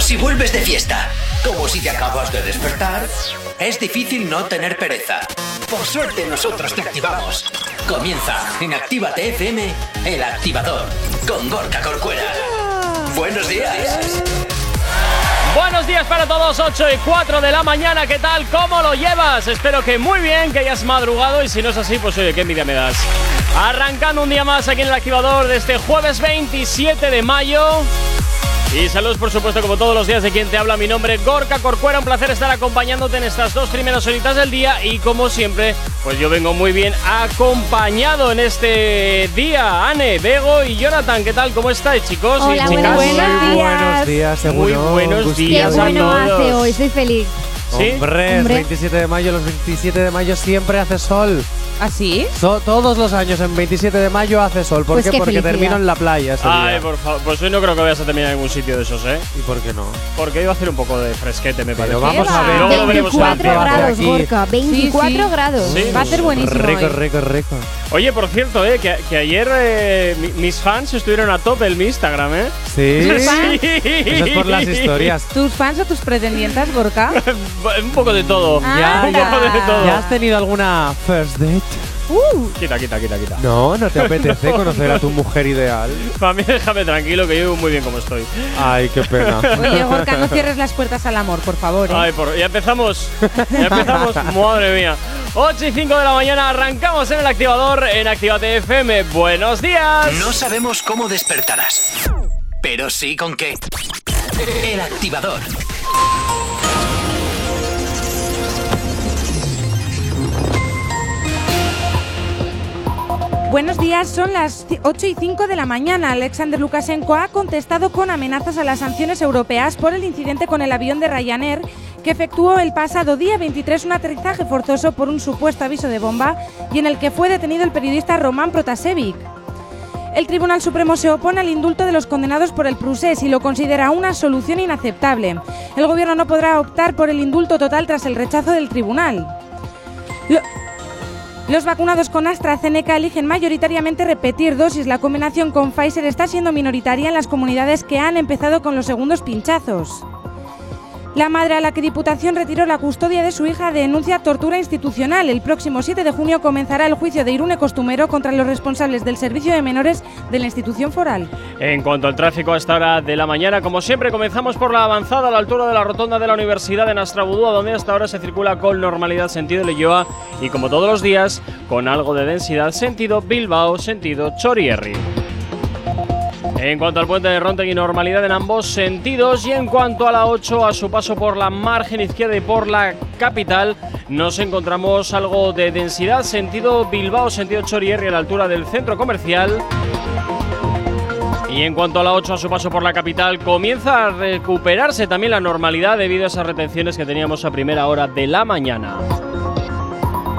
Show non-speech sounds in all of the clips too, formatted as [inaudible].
si vuelves de fiesta como si te acabas de despertar, es difícil no tener pereza. Por suerte nosotros te activamos. Comienza en Actívate FM, el activador, con Gorka Corcuera. Buenos días. Buenos días para todos, 8 y 4 de la mañana, ¿qué tal? ¿Cómo lo llevas? Espero que muy bien, que hayas madrugado y si no es así, pues oye, qué envidia me das. Arrancando un día más aquí en el activador de este jueves 27 de mayo. Y saludos, por supuesto, como todos los días de quien te habla. Mi nombre es Gorka Corcuera. Un placer estar acompañándote en estas dos primeras horitas del día. Y como siempre, pues yo vengo muy bien acompañado en este día. Ane, Bego y Jonathan, ¿qué tal? ¿Cómo estáis, chicos Hola, y chicas? buenos días. buenos días, seguro. Muy buenos días Qué a bueno todos. hace hoy, estoy feliz. ¿Sí? Hombre, es Hombre. 27 de mayo, los 27 de mayo siempre hace sol. ¿Ah, sí? So- todos los años en 27 de mayo hace sol. ¿Por Pues qué? qué Porque felicidad. termino en la playa ese Ay, día. por favor. Pues hoy no creo que vayas a terminar en ningún sitio de esos, ¿eh? ¿Y por qué no? Porque iba a hacer un poco de fresquete, me parece. Pero vamos va? a ver. Luego lo veremos 24 cuánto hace grados, aquí. Gorka. 24 Sí, sí. grados. Sí. Va a ser buenísimo Rico, hoy. rico, rico. Oye, por cierto, ¿eh? Que, que ayer eh, mi- mis fans estuvieron a tope en mi Instagram, ¿eh? Sí. fans? Eso es por las historias. ¿Tus fans o tus pretendientes, Gorka? [laughs] un poco de todo. Ah, un poco de todo. ¿Ya has tenido alguna first date? Uh, Quita, quita, quita, quita. No, no te apetece conocer a tu mujer ideal. [laughs] Para mí, déjame tranquilo, que yo vivo muy bien como estoy. Ay, qué pena. [laughs] oye, Gorka, no cierres las puertas al amor, por favor. ¿eh? Ay, por, ya empezamos. Ya empezamos. [laughs] Madre mía. 8 y 5 de la mañana arrancamos en el activador en Activate FM. Buenos días. No sabemos cómo despertarás, pero sí con qué. El activador. Buenos días, son las 8 y 5 de la mañana. Alexander Lukashenko ha contestado con amenazas a las sanciones europeas por el incidente con el avión de Ryanair que efectuó el pasado día 23 un aterrizaje forzoso por un supuesto aviso de bomba y en el que fue detenido el periodista Roman Protasevich. El Tribunal Supremo se opone al indulto de los condenados por el procés y lo considera una solución inaceptable. El Gobierno no podrá optar por el indulto total tras el rechazo del Tribunal. Los vacunados con AstraZeneca eligen mayoritariamente repetir dosis. La combinación con Pfizer está siendo minoritaria en las comunidades que han empezado con los segundos pinchazos. La madre a la que Diputación retiró la custodia de su hija denuncia tortura institucional. El próximo 7 de junio comenzará el juicio de Irune Costumero contra los responsables del servicio de menores de la institución foral. En cuanto al tráfico a esta hora de la mañana, como siempre, comenzamos por la avanzada a la altura de la rotonda de la Universidad de Nastrabudúa, donde hasta ahora se circula con normalidad sentido Leyoa y, como todos los días, con algo de densidad sentido Bilbao, sentido Chorierri. En cuanto al puente de Rontegui, normalidad en ambos sentidos. Y en cuanto a la 8, a su paso por la margen izquierda y por la capital, nos encontramos algo de densidad, sentido Bilbao, sentido Chorierri, a la altura del centro comercial. Y en cuanto a la 8, a su paso por la capital, comienza a recuperarse también la normalidad debido a esas retenciones que teníamos a primera hora de la mañana.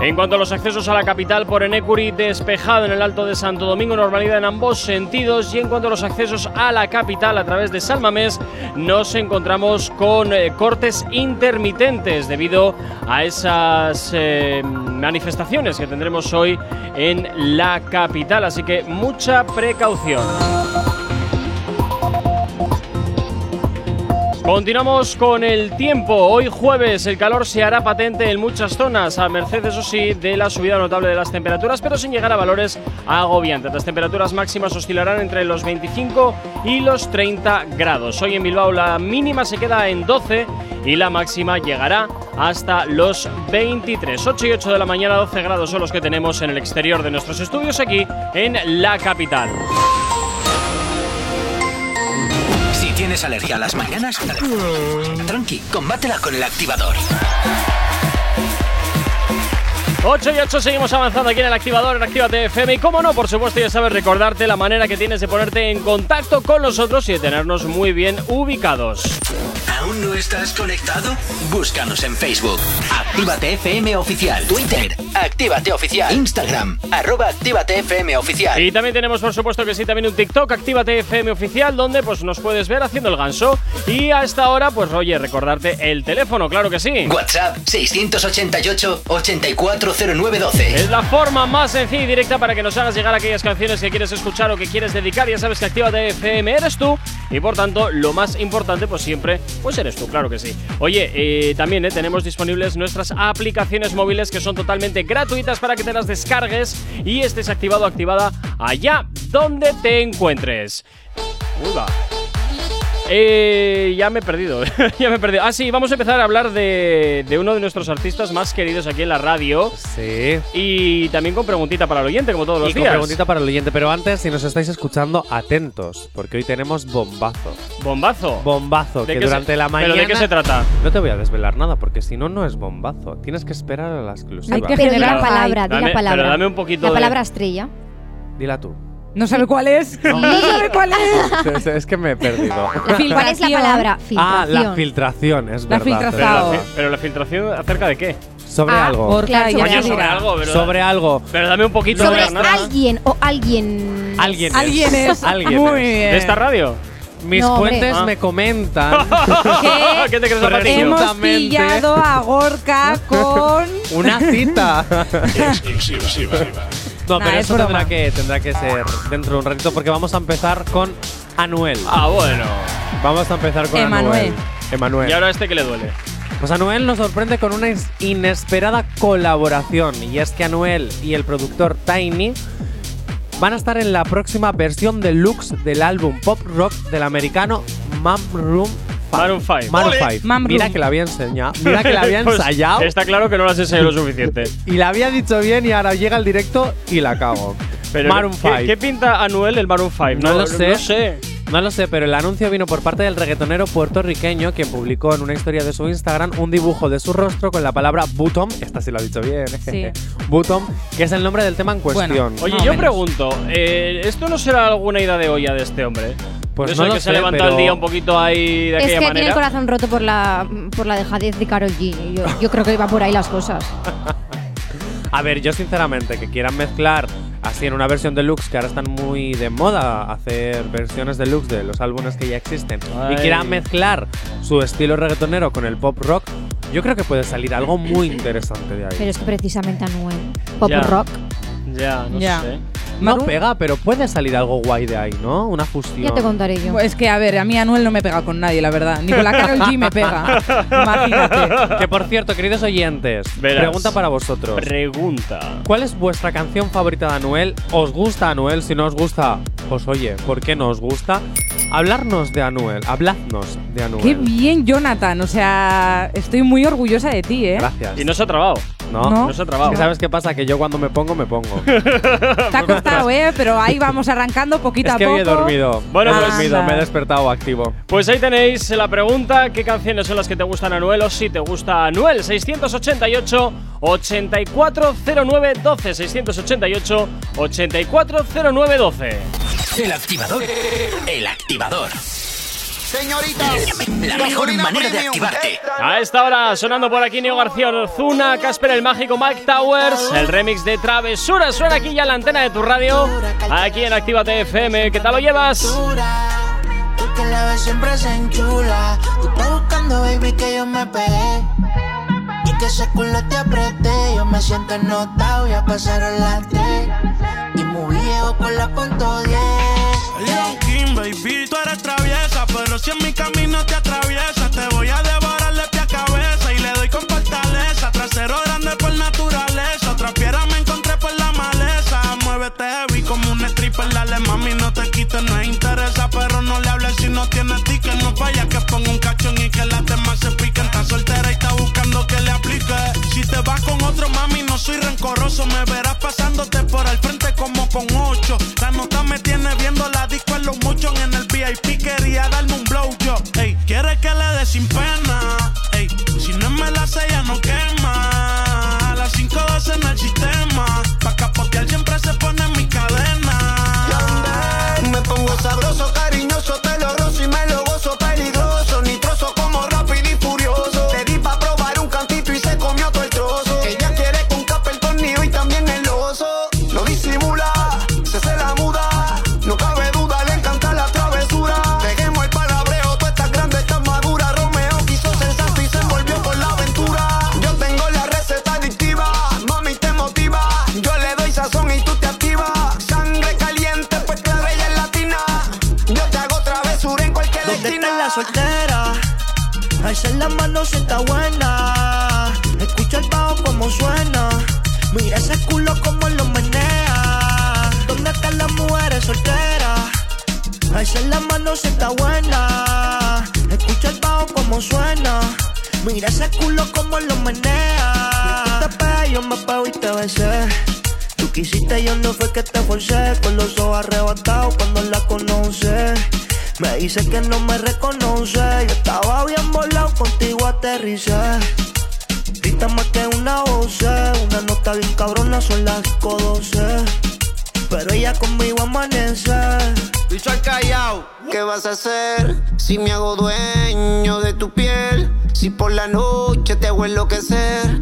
En cuanto a los accesos a la capital por Enecuri, despejado en el Alto de Santo Domingo, normalidad en ambos sentidos. Y en cuanto a los accesos a la capital a través de Salmamés, nos encontramos con eh, cortes intermitentes debido a esas eh, manifestaciones que tendremos hoy en la capital. Así que mucha precaución. Continuamos con el tiempo. Hoy jueves el calor se hará patente en muchas zonas, a merced, eso sí, de la subida notable de las temperaturas, pero sin llegar a valores agobiantes. Las temperaturas máximas oscilarán entre los 25 y los 30 grados. Hoy en Bilbao la mínima se queda en 12 y la máxima llegará hasta los 23. 8 y 8 de la mañana, 12 grados son los que tenemos en el exterior de nuestros estudios aquí en la capital. Tienes alergia a las mañanas, tranqui, combátela con el activador. 8 y 8 seguimos avanzando aquí en el activador en Actívate FM y como no, por supuesto ya sabes recordarte la manera que tienes de ponerte en contacto con nosotros y de tenernos muy bien ubicados. ¿Aún no estás conectado? Búscanos en Facebook. Actívate FM Oficial. Twitter. Actívate Oficial. Instagram. Arroba Actívate FM Oficial. Y también tenemos por supuesto que sí también un TikTok, Actívate FM Oficial, donde pues nos puedes ver haciendo el ganso. Y a esta hora, pues oye, recordarte el teléfono, claro que sí. WhatsApp 688 84 6280912. Es la forma más sencilla y directa para que nos hagas llegar aquellas canciones que quieres escuchar o que quieres dedicar. Ya sabes que Actívate FM eres tú y por tanto lo más importante pues siempre pues tú, claro que sí. Oye, eh, también eh, tenemos disponibles nuestras aplicaciones móviles que son totalmente gratuitas para que te las descargues y estés activado o activada allá donde te encuentres. Uy, va. Eh, ya me he perdido, [laughs] ya me he perdido. Ah, sí, vamos a empezar a hablar de, de uno de nuestros artistas más queridos aquí en la radio. Sí. Y también con preguntita para el oyente, como todos los con días. preguntita para el oyente, pero antes, si nos estáis escuchando, atentos, porque hoy tenemos bombazo. Bombazo. Bombazo, ¿De que se- durante la mañana. ¿Pero de qué se trata? No te voy a desvelar nada, porque si no, no es bombazo. Tienes que esperar a la exclusiva. Hay que pero di la generar palabra, di Dame- la palabra. pero dame un poquito La de- palabra estrella. Dila tú. No sabe cuál es. No, sabe cuál es. es, es que me he perdido. ¿Cuál es la Filtración. palabra? ah, la Filtración. filtración, es La verdad. filtración. Pero la, fi- pero la filtración acerca de qué? Sobre Ah, algo. Claro, sobre Coño, sobre algo. Sobre. Pero dame un poquito Sobre de nada. alguien o alguien. Alguien es. Alguien es. [laughs] Alguien Muy es. bien. ¿De esta radio? Mis No, fuentes Ah. me comentan [laughs] Que ¿Qué te crees? Hemos pillado a Gorka con. una cita. [laughs] No, Nah, pero es eso broma. tendrá que, tendrá que ser dentro de un ratito porque vamos a empezar con Anuel. Ah, bueno. Vamos a empezar con Emanuel. Anuel. Emanuel. ¿Y ahora este que le duele? Pues Anuel nos sorprende con una inesperada colaboración y es que Anuel y el productor Tiny van a estar en la próxima versión deluxe del álbum pop rock del americano Mam Room Maroon 5. Maroon Ole. 5. Mam Mira que la había enseñado, mira [laughs] que la había Pues ensayado está claro que no lo has ensayado lo suficiente. [laughs] y la había dicho bien y ahora llega al directo y la cago. Pero Maroon ¿qué, 5. ¿qué pinta Anuel el Maroon 5? No lo sé. No sé. No lo sé, pero el anuncio vino por parte del reggaetonero puertorriqueño quien publicó en una historia de su Instagram un dibujo de su rostro con la palabra Button, esta sí lo ha dicho bien, Sí. Button, que es el nombre del tema en cuestión. Bueno, Oye, yo menos. pregunto, eh, ¿esto no será alguna idea de olla de este hombre? Pues Eso no lo que se sé, levanta pero- el día un poquito ahí de Es que aquella tiene el manera. corazón roto por la, por la dejadez de Carol G. Yo, yo creo que va por ahí las cosas. [laughs] A ver, yo sinceramente, que quieran mezclar así en una versión deluxe, que ahora están muy de moda hacer versiones deluxe de los álbumes que ya existen, Ay. y quieran mezclar su estilo reggaetonero con el pop rock, yo creo que puede salir algo muy interesante de ahí. Pero es que precisamente Anuel. Pop Ya. rock. Ya, no Ya. sé. No Maroon- pega, pero puede salir algo guay de ahí, ¿no? Una fusión. Ya te contaré yo. Es que, a ver, a mí Anuel no me pega con nadie, la verdad. Ni con la Carol G me pega. [laughs] Imagínate. Que por cierto, queridos oyentes, Verás. pregunta para vosotros. Pregunta. ¿Cuál es vuestra canción favorita de Anuel? ¿Os gusta Anuel? Si no os gusta, pues oye, ¿por qué no os gusta? Hablarnos de Anuel, habladnos de Anuel. Qué bien, Jonathan. O sea, estoy muy orgullosa de ti, ¿eh? Gracias. Y no se ha trabado. ¿No? No. No se ha Es trabado. que ¿Sabes qué pasa? Que yo cuando me pongo, me pongo. [laughs] Te ha costado, ¿eh? Pero ahí vamos arrancando poquito es a que poco. hoy he dormido. Bueno, he pues- dormido, Anda. me he despertado activo. Pues ahí tenéis la pregunta, ¿qué canciones son las que te gustan Anuel o si te gusta Anuel? 688 840912 688 840912 El activador. El activador. Señorita, La mejor manera de activarte. A esta hora sonando por aquí Neo García Orzuna, Casper el Mágico, Mike Towers, el remix de Travesura suena aquí ya en la antena de tu radio, aquí en Actívate FM, ¿qué tal lo llevas? Tú que la ves siempre se enchula. Tú estás buscando, baby, que yo me pegué. Y que ese culo te apreté. Yo me siento notado, ya pasaron las tres. Y muy viejo con la punto 10. Leon King, baby, tú eres traviesa, si en mi camino te atraviesa, te voy a devorar de pie a cabeza y le doy con fortaleza. Trasero grande por naturaleza, otra piedra me encontré por la maleza. Muévete heavy como un stripper, dale mami, no te quites, no interesa, pero no le hables si no tienes ticket, no falla que ponga un cachón y que las demás se piquen. Está soltera y está buscando que le aplique. Si te vas con otro mami, no soy rencoroso, me verás pasándote por el frente como con ocho. La nota me tiene viendo la disco en los muchos en el VIP, quería darme un. Ey, quiere que le dé sin pena. Alza la mano si está buena. Escucha el bajo como suena. Mira ese culo como lo menea. ¿Dónde están las mujeres solteras? Alza la mano si está buena. Escucha el bajo como suena. Mira ese culo como lo menea. Tú te yo me pego y te besé. Tú quisiste, yo no fue que te forcé. Con los ojos arrebatados cuando la conoce. Me dice que no me reconoce. Yo estaba bien volado, contigo aterricé. Grita más que una voz, una nota bien cabrona, son las 12. Pero ella conmigo amanece. Bicho al callao. ¿Qué vas a hacer si me hago dueño de tu piel? Si por la noche te hago enloquecer.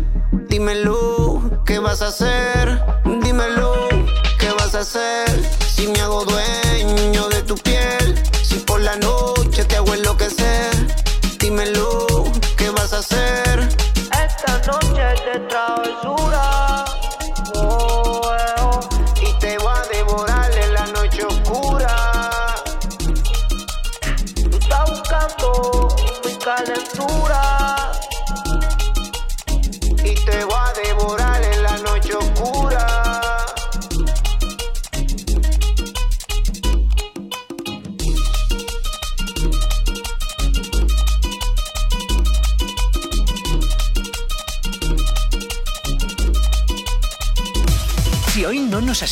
Dímelo, ¿qué vas a hacer? Dímelo, ¿qué vas a hacer si me hago dueño de tu piel? La noche te hago enloquecer. Dímelo, ¿qué vas a hacer? Esta noche de travesura.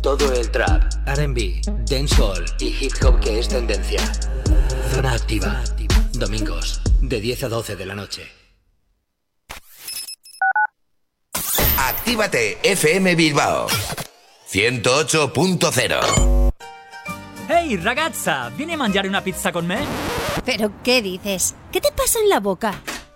todo el trap, RB, dancehall y hip hop que es tendencia. Zona activa. Domingos, de 10 a 12 de la noche. Actívate FM Bilbao 108.0 Ehi ragazza, vieni a mangiare una pizza con me? ¿Pero qué dices? ¿Qué te pasa en la boca?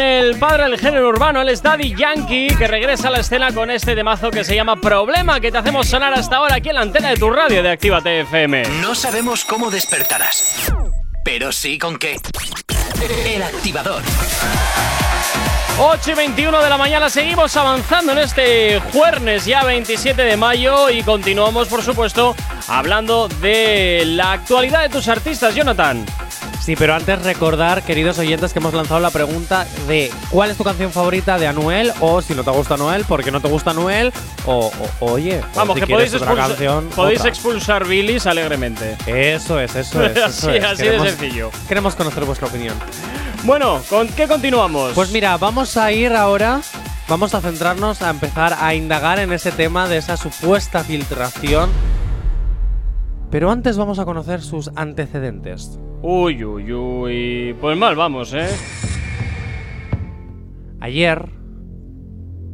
El padre del género urbano, él es Daddy Yankee, que regresa a la escena con este temazo que se llama Problema, que te hacemos sonar hasta ahora aquí en la antena de tu radio de Actívate FM. No sabemos cómo despertarás, pero sí con qué. El activador. 8 y 21 de la mañana, seguimos avanzando en este jueves ya 27 de mayo y continuamos, por supuesto, hablando de la actualidad de tus artistas, Jonathan. Sí, pero antes recordar, queridos oyentes, que hemos lanzado la pregunta de ¿cuál es tu canción favorita de Anuel? O si no te gusta Anuel, ¿por qué no te gusta Anuel? O, o- oye, o Vamos, si que podéis, otra expulsa- canción, podéis otra. expulsar bilis alegremente. Eso es, eso es. [laughs] eso Así- es. así de sencillo. Queremos conocer vuestra opinión. Bueno, ¿con qué continuamos? Pues mira, vamos a ir ahora, vamos a centrarnos a empezar a indagar en ese tema de esa supuesta filtración. Pero antes vamos a conocer sus antecedentes. Uy, uy, uy. Pues mal vamos, ¿eh? Ayer,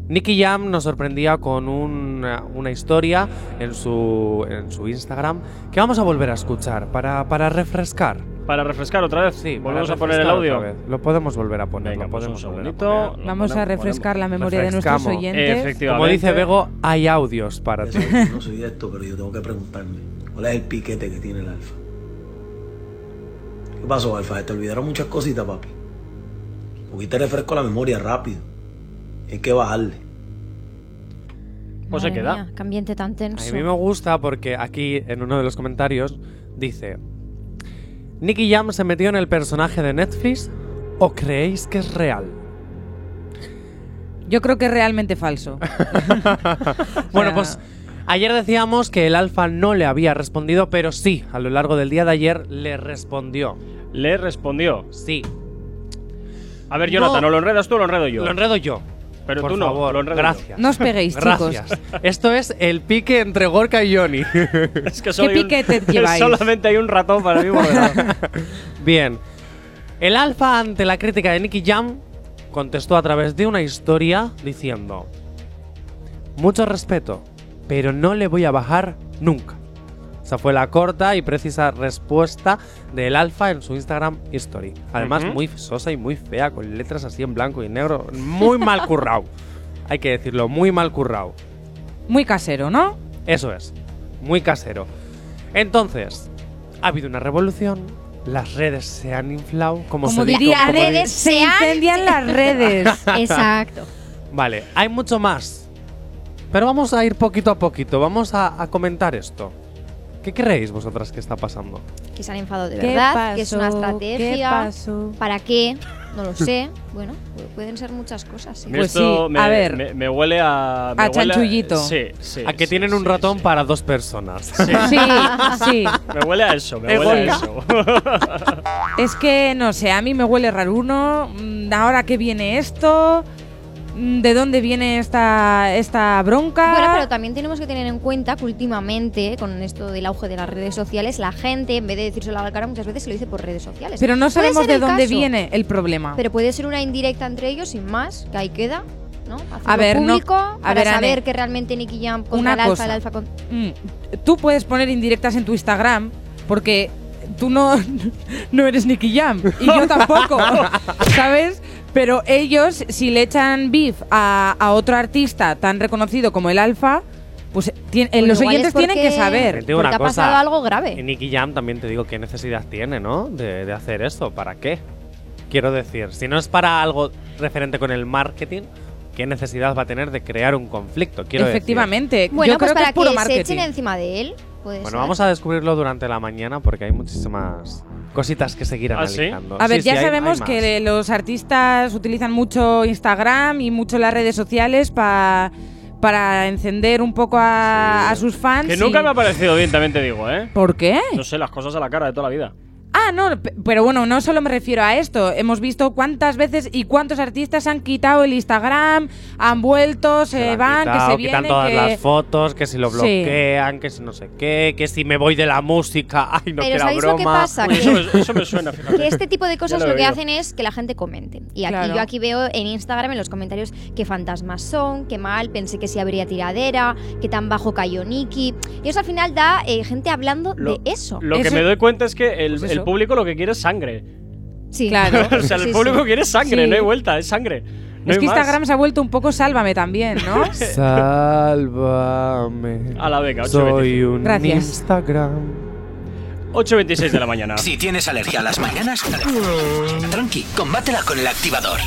Nicky Jam nos sorprendía con una, una historia en su, en su Instagram que vamos a volver a escuchar para, para refrescar. Para refrescar otra vez. Sí, Volvemos a poner el audio. Lo podemos volver a poner. Venga, lo pues un podemos volver a segundito. poner. Lo Vamos a ponemos- refrescar la memoria de nuestros oyentes. Efectivamente. Como dice Bego, hay audios para ti. [laughs] No soy de esto, pero yo tengo que preguntarme, ¿cuál es el piquete que tiene el alfa? ¿Qué pasó, alfa? Te olvidaron muchas cositas, papi. Porque te refresco la memoria rápido. Hay que bajarle. Pues se queda. mía, qué ambiente tan tenso. A mí me gusta porque aquí en uno de los comentarios dice: ¿Nicky Jam se metió en el personaje de Netflix o creéis que es real? Yo creo que es realmente falso. [laughs] [laughs] Bueno, pues ayer decíamos que el alfa no le había respondido, pero sí, a lo largo del día de ayer le respondió. Le respondió. Sí. A ver, Jonathan, No. ¿o lo enredas tú o lo enredo yo? Lo enredo yo. Pero Por tú no, favor, lo enredo yo. gracias. No os peguéis, chicos. Gracias. Esto es el pique entre Gorka y Johnny. [laughs] Es que ¿Qué piquete [laughs] lleváis? Solamente hay un ratón para mí. [laughs] Bien. El alfa ante la crítica de Nicky Jam contestó a través de una historia diciendo: Mucho respeto, pero no le voy a bajar nunca. Esa fue la corta y precisa respuesta del alfa en su Instagram History. Además, muy sosa y muy fea, con letras así en blanco y negro. Muy mal currao. [laughs] Hay que decirlo, muy mal currao. Muy casero, ¿no? Eso es, muy casero. Entonces, ha habido una revolución, las redes se han inflado, como, Como se diría, como di- redes se se incendian las redes. [laughs] Exacto. Vale, hay mucho más. Pero vamos a ir poquito a poquito, vamos a, a comentar esto. ¿Qué creéis vosotras que está pasando? Que se han enfadado de ¿Qué verdad, que es una pasó? ¿Qué estrategia. pasó? ¿Para qué? no lo [laughs] sé. Bueno, pu- pueden ser muchas cosas. sí. Pues Esto sí, me, a ver. Me, me huele a. me A huele chanchullito. Sí, sí. A que sí, tienen un sí, ratón sí. para dos personas. Sí. Sí, sí. Me huele a eso, me huele a eso. [laughs] Es que, no sé, a mí me huele raruno. Mm, Ahora que viene esto, ¿de dónde viene esta, esta bronca? Bueno, pero también tenemos que tener en cuenta que últimamente, con esto del auge de las redes sociales, la gente, en vez de decírselo a la cara, muchas veces lo dice por redes sociales. Pero no sabemos de dónde caso, viene el problema. Pero puede ser una indirecta entre ellos, sin más, que ahí queda. ¿no? A ver, no- público a para ver, Ane, saber que realmente Nicky Jam contra una el alfa, cosa. el alfa con... Mm, Tú puedes poner indirectas en tu Instagram porque tú no, [laughs] no eres Nicky Jam y yo tampoco, [laughs] ¿sabes? Pero ellos, si le echan beef a, a otro artista tan reconocido como el Alfa, pues tien- eh, Bueno, los oyentes tienen que saber. Te digo Porque una ha cosa. pasado algo grave. Y Nicky Jam también te digo qué necesidad tiene, ¿no? De, de hacer esto. ¿Para qué? Quiero decir, si no es para algo referente con el marketing, ¿qué necesidad va a tener de crear un conflicto? Quiero decir. Efectivamente. Bueno, yo pues creo para que es puro se marketing. echen encima de él. Puede Bueno, ser. vamos a descubrirlo durante la mañana porque hay muchísimas cositas que seguir ¿Ah, sí? A ver, Sí, sí, ya hay- hay sabemos que los artistas utilizan mucho Instagram y mucho las redes sociales pa- para encender un poco a, a sus fans. Que y- nunca me ha parecido bien, también te digo, ¿eh? ¿Por qué? No sé, las cosas a la cara de toda la vida. Ah, no, pe- pero bueno, no solo me refiero a esto. Hemos visto cuántas veces y cuántos artistas han quitado el Instagram, han vuelto, se, van, quitado, que se quitan vienen. todas que- las fotos, que si lo Sí. bloquean, que si no sé qué, que si me voy de la música, [laughs] ay, no Pero que era ¿sabéis broma. lo que pasa? Uy, Que- eso, me, eso me suena, fíjate. que este tipo de [laughs] cosas lo, lo que hacen es que la gente comente. Y aquí Claro. yo aquí veo en Instagram en los comentarios qué fantasmas son, qué mal, pensé que sí habría tiradera, qué tan bajo cayó Nicky. Y eso al final da eh, gente hablando Lo- de eso. Lo que me doy cuenta es que el, Pues el eso. Público lo que quiere es sangre. Sí, Claro. [laughs] o sea, el Sí, público sí. quiere sangre, Sí. no hay vuelta, es sangre. No es que más. Instagram se ha vuelto un poco sálvame también, ¿no? [laughs] Sálvame. A la beca, Soy 8.26. un Gracias. Instagram. 8.26 de la mañana. Si tienes alergia a las mañanas, tranqui, combátela con el activador.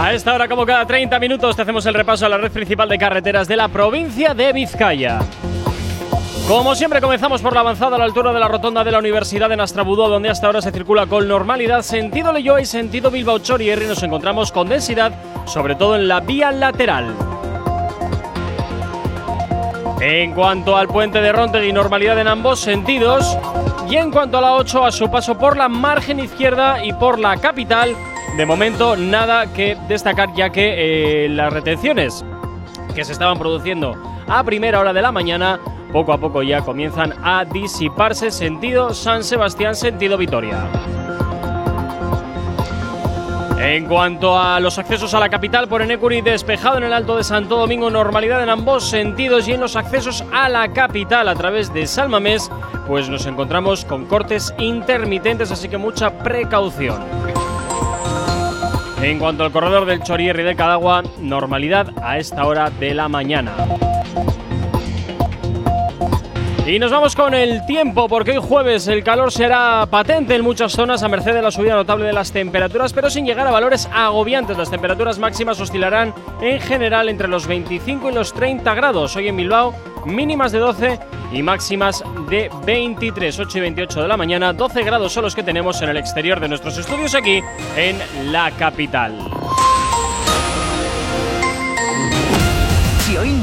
A esta hora, como cada 30 minutos, te hacemos el repaso a la red principal de carreteras de la provincia de Vizcaya. Como siempre, comenzamos por la avanzada a la altura de la rotonda de la Universidad de Nastrabudú, donde hasta ahora se circula con normalidad sentido Leyoa y sentido Bilbao Chorierri. Nos encontramos con densidad, sobre todo en la vía lateral. En cuanto al puente de Rontegui, normalidad en ambos sentidos. Y en cuanto a la 8, a su paso por la margen izquierda y por la capital, de momento nada que destacar, ya que eh, las retenciones que se estaban produciendo a primera hora de la mañana, poco a poco ya comienzan a disiparse sentido San Sebastián, sentido Vitoria. En cuanto a los accesos a la capital por Enecuri, despejado en el Alto de Santo Domingo, normalidad en ambos sentidos y en los accesos a la capital a través de Salmamés, pues nos encontramos con cortes intermitentes, así que mucha precaución. En cuanto al corredor del Chorierri del Cadagua, normalidad a esta hora de la mañana. Y nos vamos con el tiempo, porque hoy jueves el calor será patente en muchas zonas a merced de la subida notable de las temperaturas, pero sin llegar a valores agobiantes. Las temperaturas máximas oscilarán en general entre los 25 y los 30 grados. Hoy en Bilbao, mínimas de 12 y máximas de 23, 8 y 28 de la mañana. 12 grados son los que tenemos en el exterior de nuestros estudios aquí en la capital.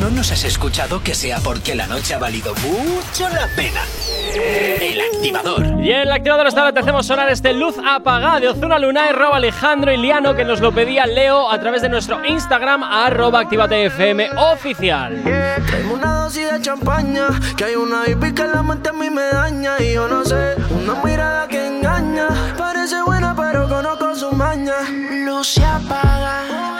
No nos has escuchado, que sea porque la noche ha valido mucho la pena. El activador. Y en el activador hasta ahora te hacemos sonar este luz apagada de Ozuna Luna y Rob Alejandro y Liano que nos lo pedía Leo a través de nuestro Instagram arroba activatefm oficial. Tengo una dosis de champaña, que hay una hippie que la mente a mí me daña y yo no sé, una mirada que engaña, parece buena pero conozco su maña. Luz se apaga,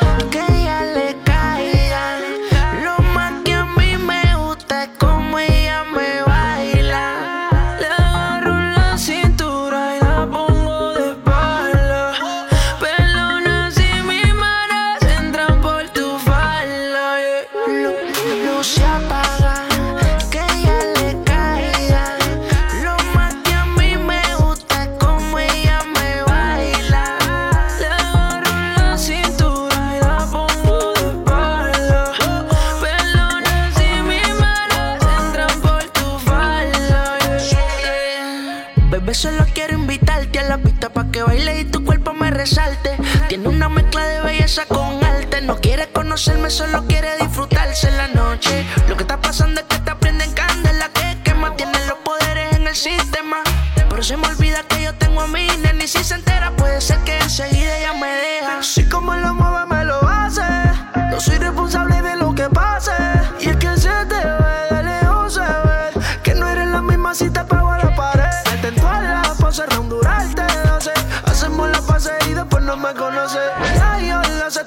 conocerme, solo quiere disfrutarse en la noche. Lo que está pasando es que te aprenden candela que quema. Tienen los poderes en el sistema. Pero se me olvida que yo tengo a mi nena y si se entera puede ser que enseguida ella me deja. Si como lo mueve me lo hace, no soy responsable de lo que pase. Y es que se te ve de lejos se ve que no eres la misma si te pego a la pared. Atento a la pose, rondurarte, hace, hacemos la pase y después no me conoces. Ya yo lo sé,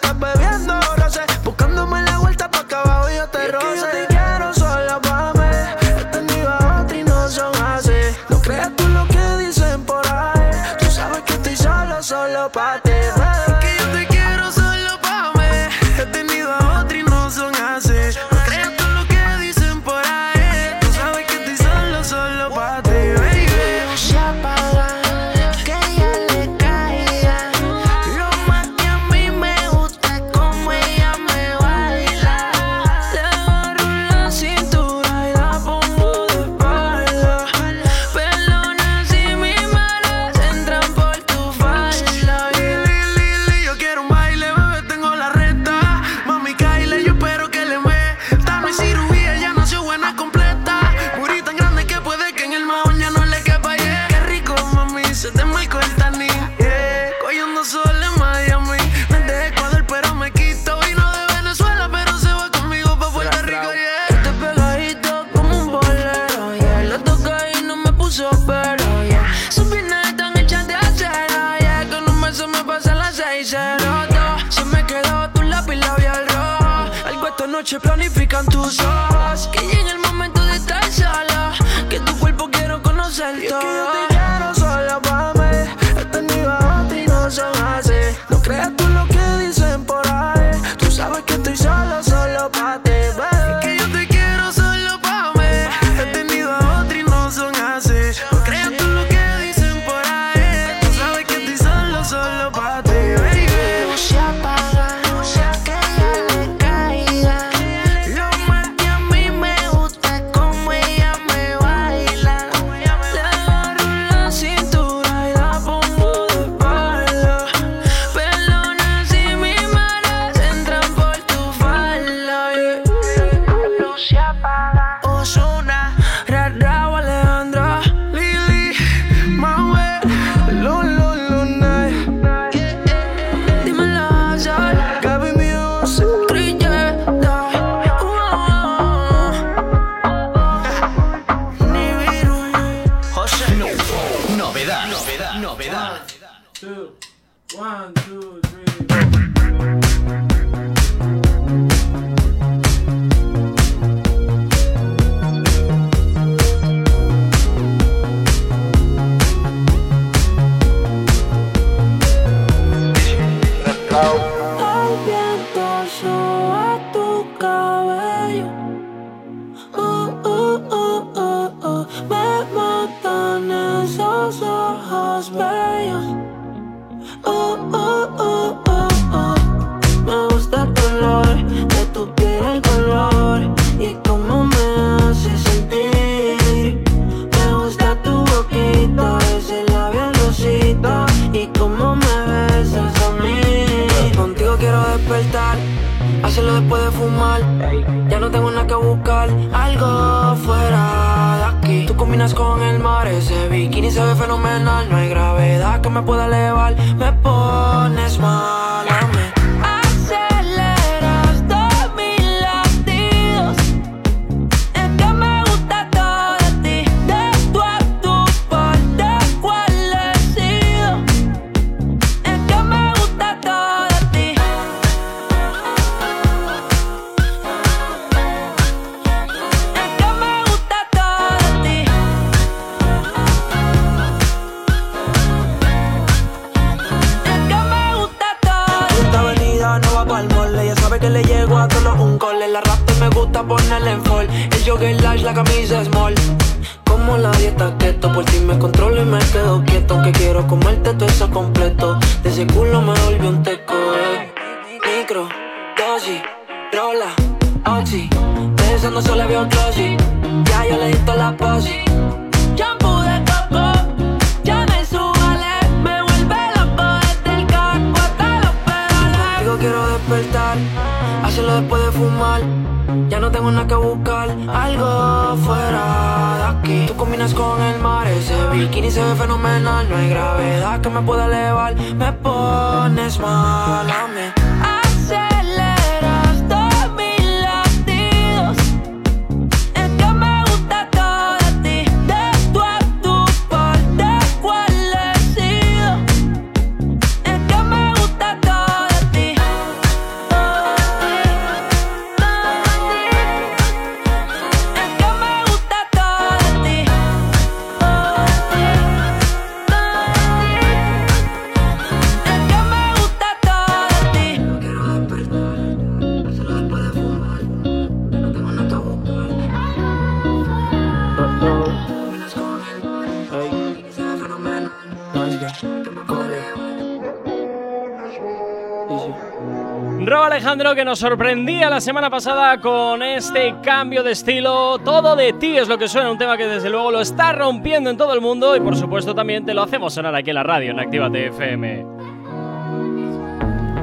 la semana pasada con este cambio de estilo. Todo de ti es lo que suena, un tema que desde luego lo está rompiendo en todo el mundo y por supuesto también te lo hacemos sonar aquí en la radio, en Actívate FM.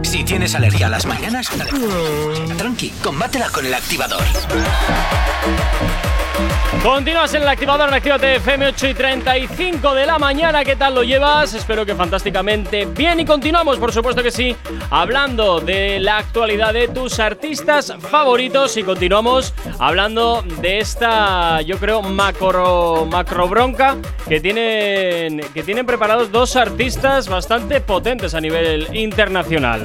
Si tienes alergia a las mañanas, tranqui, combátela con el activador. Continúas en el activador en Actívate FM 8 y 35 de la mañana. ¿Qué tal lo llevas? Espero que fantásticamente bien. Y continuamos, por supuesto que sí, hablando de la actualidad de tus artistas favoritos. Y continuamos hablando de esta, yo creo, macro, macro bronca que tienen, que tienen preparados dos artistas bastante potentes a nivel internacional.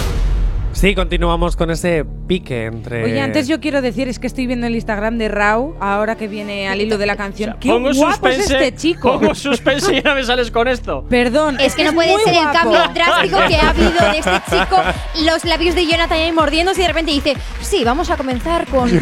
Sí, continuamos con ese pique entre. Oye, antes yo quiero decir, es que estoy viendo el Instagram de Rau, ahora que viene al hilo de la canción. ¡Qué Pongo guapo es suspense, este chico! Pongo suspense y ahora me sales con esto. Perdón. Es que no puede ser el guapo. cambio drástico que ha habido de este [laughs] chico, los labios de Jonathan ahí mordiéndose y de repente dice, sí, vamos a comenzar con... [laughs]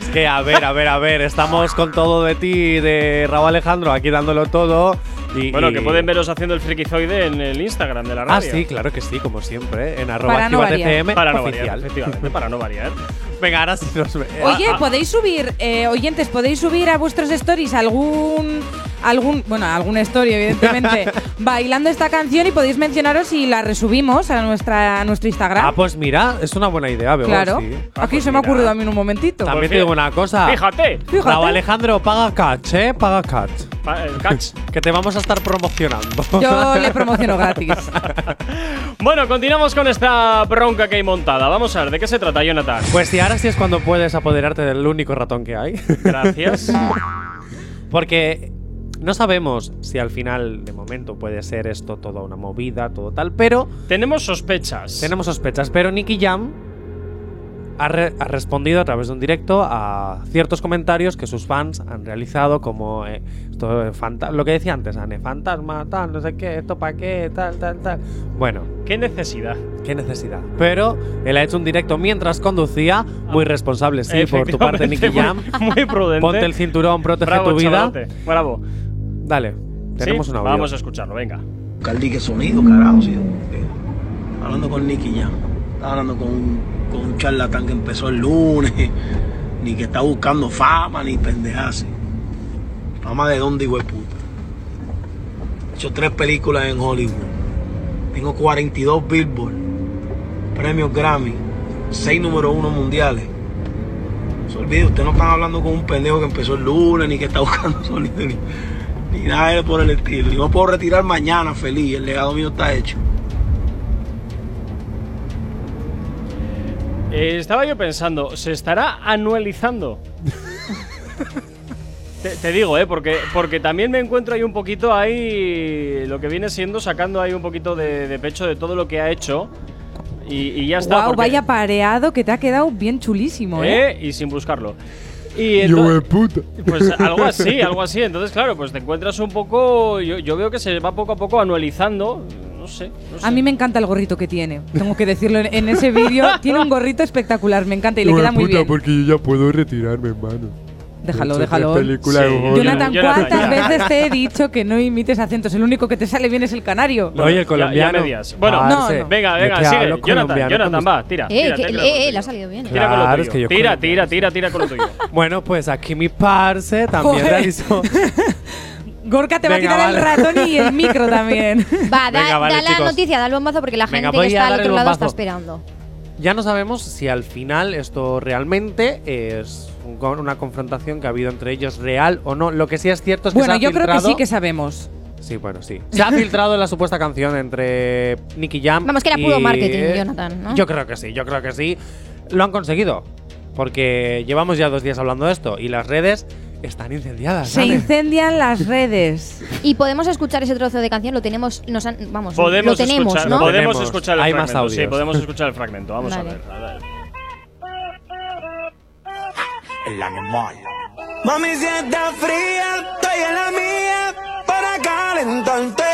Es que, a ver, a ver, a ver, estamos con todo de ti, de Raúl Alejandro, aquí dándolo todo. Y, Bueno, y- que pueden veros haciendo el frikizoide en el Instagram de la Ah, radio. sí, claro que sí, como siempre, en arroba Para no Actívate variar. FM Para no variar, efectivamente, para no variar. [laughs] Venga, ahora sí nos ve. Oye, Ah, ah. podéis subir, eh, oyentes, podéis subir a vuestros stories algún, algún, bueno, alguna story, evidentemente, [laughs] bailando esta canción y podéis mencionaros y la resubimos a nuestra a nuestro Instagram. Ah, pues mira, es una buena idea, Bego, claro. sí. Ah, Aquí pues se me ha mira. ocurrido a mí en un momentito. También Pues te digo una cosa. Fíjate. Fíjate. Raúl Alejandro, paga catch, ¿eh? Paga catch. Pa- el catch. [laughs] Que te vamos a estar promocionando. Yo le promociono gratis. [laughs] Bueno, continuamos con esta bronca que hay montada. Vamos a ver, ¿de qué se trata, Jonathan? Pues sí, ahora sí es cuando puedes apoderarte del único ratón que hay. Gracias. Porque no sabemos si al final, de momento, puede ser esto toda una movida, todo tal, pero Tenemos sospechas. tenemos sospechas. Pero Nicky Jam ha, re- ha respondido a través de un directo a ciertos comentarios que sus fans han realizado, como eh, esto fanta- lo que decía antes, Ane, fantasma, tal, no sé qué, esto para qué, tal, tal, tal. Bueno, ¿Qué necesidad? qué necesidad. Pero él ha hecho un directo mientras conducía, muy responsable, sí, por tu parte, Nicky Jam. Muy, muy prudente. Ponte el cinturón, protege Bravo, tu vida. chavalote. Bravo. Dale, tenemos ¿Sí? un audio. Vamos a escucharlo, venga. Cardi, qué sonido, carajo, sí. Hablando con Nicky Jam. Estaba hablando con, un- con un charlatán que empezó el lunes. Ni que está buscando fama, ni pendejas. Fama de dónde, hijo de puta. He hecho tres películas en Hollywood. Tengo 42 Billboard. Premios Grammy. Seis número uno mundiales. No se olvide, usted no está hablando con un pendejo que empezó el lunes, ni que está [laughs] buscando sonido, ni, ni nada por el estilo. Yo me puedo retirar mañana feliz, el legado mío está hecho. Eh, estaba yo pensando, ¿se estará anualizando? te, te digo, ¿eh? Porque, porque también me encuentro ahí un poquito ahí, lo que viene siendo sacando ahí un poquito de, de pecho de todo lo que ha hecho. Y, y ya está. Wow, porque- vaya pareado que te ha quedado bien chulísimo, ¿eh? ¿eh? Y sin buscarlo. Y ento- Pues algo así, [laughs] algo así. Entonces, claro, pues te encuentras un poco. Yo, yo veo que se va poco a poco anualizando. No sé. no sé. A mí me encanta el gorrito que tiene. Tengo que decirlo en, en ese vídeo. [laughs] tiene un gorrito espectacular, me encanta y le queda muy bien. porque yo ya puedo retirarme, hermano. Déjalo, déjalo. tres películas Sí. Jonathan, ¿cuántas ya. veces te he dicho que no imites acentos? El único que te sale bien es el canario. Oye, el Ya- ya colombiano. medias. Bueno, Parce, no. Venga, ¿de venga, sigue. Jonathan, colombiano Jonathan, va, tira. Eh, tira, que- tira eh, eh, le ha salido bien. Tira con lo tuyo. que yo tira, colombiano. tira, tira, tira con lo tuyo. [laughs] Bueno, pues aquí mi parce también Joder. realizó. [laughs] Gorka te va Venga, a tirar vale. el ratón y el micro también. [laughs] Va, da, Venga, vale, da la chicos. noticia, da el bombazo porque la Venga, gente voy que está al otro lado está esperando. Ya no sabemos si al final esto realmente es una confrontación que ha habido entre ellos real o no. Lo que sí es cierto es que Bueno, se ha yo creo que filtrado- sí que sabemos. Sí, bueno, sí. Se ha filtrado la supuesta canción entre Nicky Jam. Vamos, que era y- puro marketing, Jonathan, ¿no? Yo creo que sí, yo creo que sí. Lo han conseguido. Porque llevamos ya dos días hablando de esto y las redes están incendiadas. Se ¿vale? incendian las redes. Y podemos escuchar ese trozo de canción, lo tenemos, nos han- vamos, Podemos lo tenemos, escuchar, ¿no? podemos Tenemos. escuchar el Hay más fragmento. Sí, audios. podemos escuchar el fragmento. Vamos Vale. a ver. a ver. El animal. Mami, si está fría, estoy en la mía para calentarte.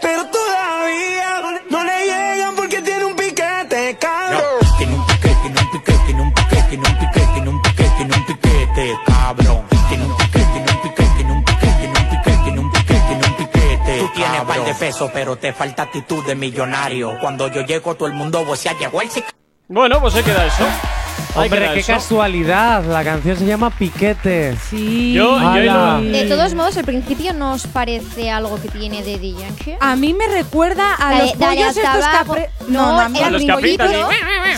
Pero todavía no le llegan porque tiene un piquete, cabrón. Tiene un piquete, tiene un piquete, tiene un piquete, tiene un piquete, tiene un piquete, tiene un piquete, cabrón. Tiene un piquete, tiene un piquete, tiene un piquete, tiene un piquete, tiene un piquete, tiene un piquete. Tú tienes par de pesos, pero te falta actitud de millonario. Cuando yo llego, todo el mundo vocea, llegó el Bueno, pues ahí queda eso. Hombre, qué casualidad. La canción se llama Piquete. Sí. Yo- Ala. De todos modos, el principio no os parece algo que tiene de Yankee. A mí me recuerda a La los dale pollos hasta estos que abajo. apre- No, a mí a los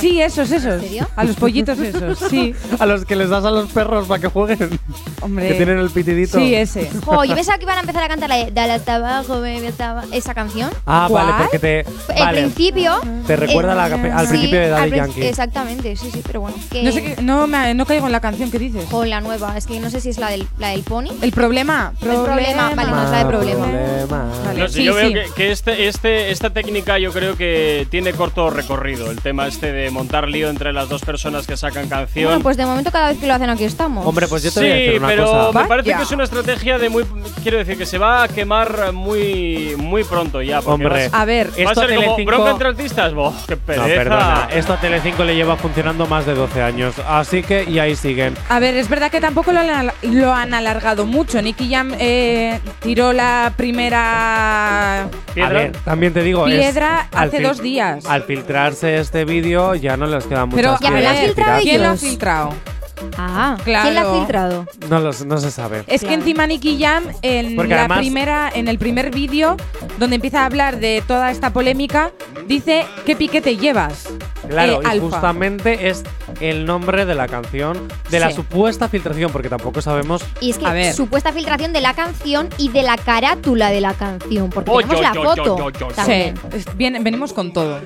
Sí, esos, esos. ¿En serio? A los pollitos esos, sí. [laughs] A los que les das a los perros para que jueguen. Hombre. Que tienen el pitidito. Sí, ese. Jo, [laughs] yo pensaba que iban a empezar a cantar la de Dale hasta abajo, baby, hasta abajo", esa canción. Ah, vale, porque te. El Vale. principio. Te recuerda eh, la al sí, principio de Daddy Yankee. Exactamente, sí, sí, pero bueno. Que No sé qué, no, me- no caigo en la canción que dices. Jo, la nueva, es que no sé si es la del, la del pony. El problema. problema, vale, no es la de problema. Vale, No sé, sí, yo veo que, que este, este, esta técnica yo creo que tiene corto recorrido. El tema este de montar lío entre las dos personas que sacan canción. Bueno, pues de momento cada vez que lo hacen aquí estamos. Hombre, pues yo te sí, voy a decir una pero cosa. me parece que es una estrategia de muy. Quiero decir que se va a quemar muy, muy pronto ya. porque Hombre, a- A ver, Va a esto ser como bronca entre artistas. Boh, ¡Qué pereza! No, perdona. Esto a Telecinco le lleva funcionando más de 12 años. Así que, y ahí siguen. A ver, es verdad que tampoco lo han, al- lo han alargado mucho. Nicky Jam eh, tiró la primera Piedra. A ver, también te digo. es- piedra hace dos días. Al filtrarse este vídeo, ya no les Pero, muchas Ya, pero lo han filtrado. ¿quién lo ha filtrado? Ah, Claro. ¿quién la ha filtrado? No, los- no se sabe. Es que encima Nicky Jam en Porque la además- primera, en el primer vídeo, donde empieza a hablar de toda esta polémica, dice qué piquete llevas. Claro, Eh, y Alfa. justamente es el nombre de la canción, de la Sí. supuesta filtración, porque tampoco sabemos. Y es que A ver. supuesta filtración de la canción y de la carátula de la canción, porque Oy, tenemos la foto. también. Sí, es- bien- venimos con todo.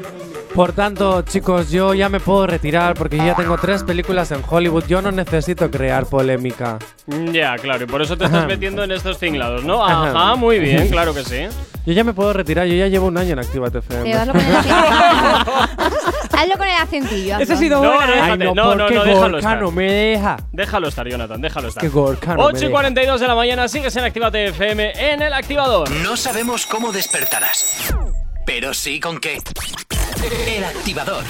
Por tanto, chicos, yo ya me puedo retirar porque yo ya tengo tres películas en Hollywood. Yo no necesito crear polémica. Ya, claro, y por eso te estás metiendo en estos tinglados, ¿no? Ajá. Muy bien, [laughs] claro que sí. Yo ya me puedo retirar, yo ya llevo un año en Activa Pero FM. [laughs] hazlo con el acentillo. hazlo con el acentillo. Eso ha sido No, buena. no, ¿eh? déjate, Ay, no, no, no, déjalo estar. no me deja. Déjalo estar, Jonathan, déjalo estar. Que Gorka no me 8 y deja. 42 de la mañana, sigues en Actívate FM en el activador. No sabemos cómo despertarás, pero sí con qué. El activador.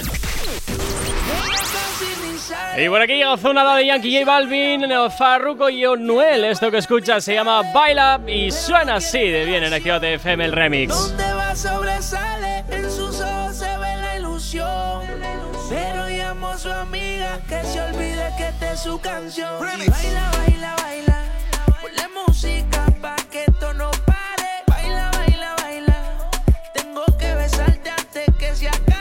Y por aquí llega Zona de Yankee J Balvin, Farruko y Onuel. Esto que escuchas se llama Baila y suena así de bien en Actívate FM el remix. Donde va sobresale, en sus ojos se ve la ilusión. Pero llamo a su amiga que se olvide que esta es su canción. Y baila, baila, baila. Ponle música pa' que esto no pare. Baila, baila, baila. Tengo que besarte antes que se acabe.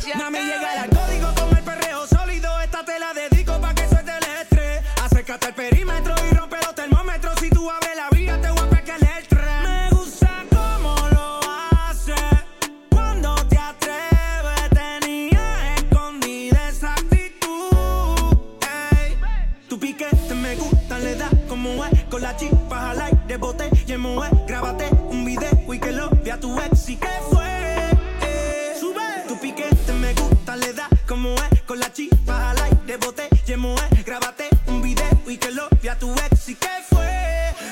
Se acabe. Mami, llega el código con el perreo sólido. Esta te la dedico pa' que suelte el estrés. Acércate al perímetro y rompe los termómetros. Si tú abres la vía, te voy a pegar el tren. Me gusta cómo lo hace. Cuando te atreves, tenía escondida esa actitud. Ey. Tu piquete me gusta, le da como es. Con la chispa al aire, bote y mujer. Con la chispa al aire, y en mujer. Grábate un video y que lo vea tu ex. ¿Y qué fue?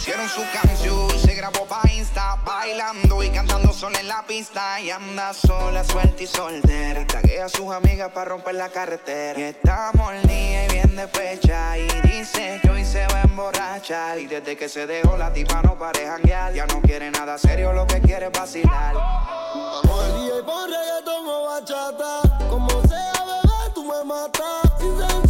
pusieron su canción, se grabó pa' Insta, bailando y cantando sola en la pista. Y anda sola, suelta y soltera. Taguea a sus amigas para romper la carretera. Y está molida y bien despecha. Y dice que hoy se va a emborrachar. Y desde que se dejó la tipa no pare janguear. Ya no quiere nada serio, lo que quiere es vacilar. Vamos día y pon reggaetón o bachata. Como sea, bebé, tú me matas.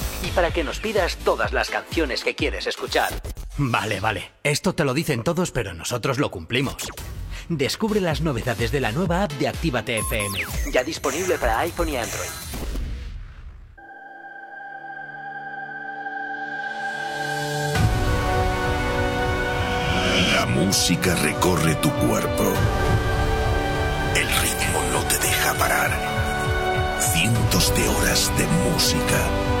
Para que nos pidas todas las canciones que quieres escuchar. Vale, vale. Esto te lo dicen todos, pero nosotros lo cumplimos. Descubre las novedades de la nueva app de Actívate FM. Ya disponible para iPhone y Android. La música recorre tu cuerpo. El ritmo no te deja parar. Cientos de horas de música.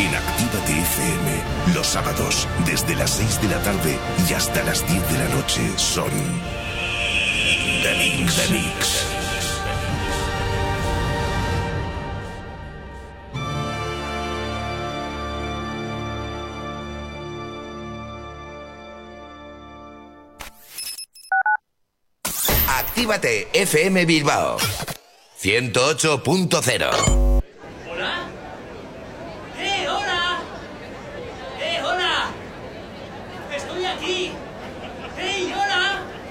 En Actívate FM, los sábados, desde las 6 de la tarde y hasta las 10 de la noche, son. The Mix. The Mix. Actívate FM Bilbao 108.0 ¿Hola? ¡Eh, hola! ¡Eh, hola! ¡Estoy aquí! ¡Hey, hola!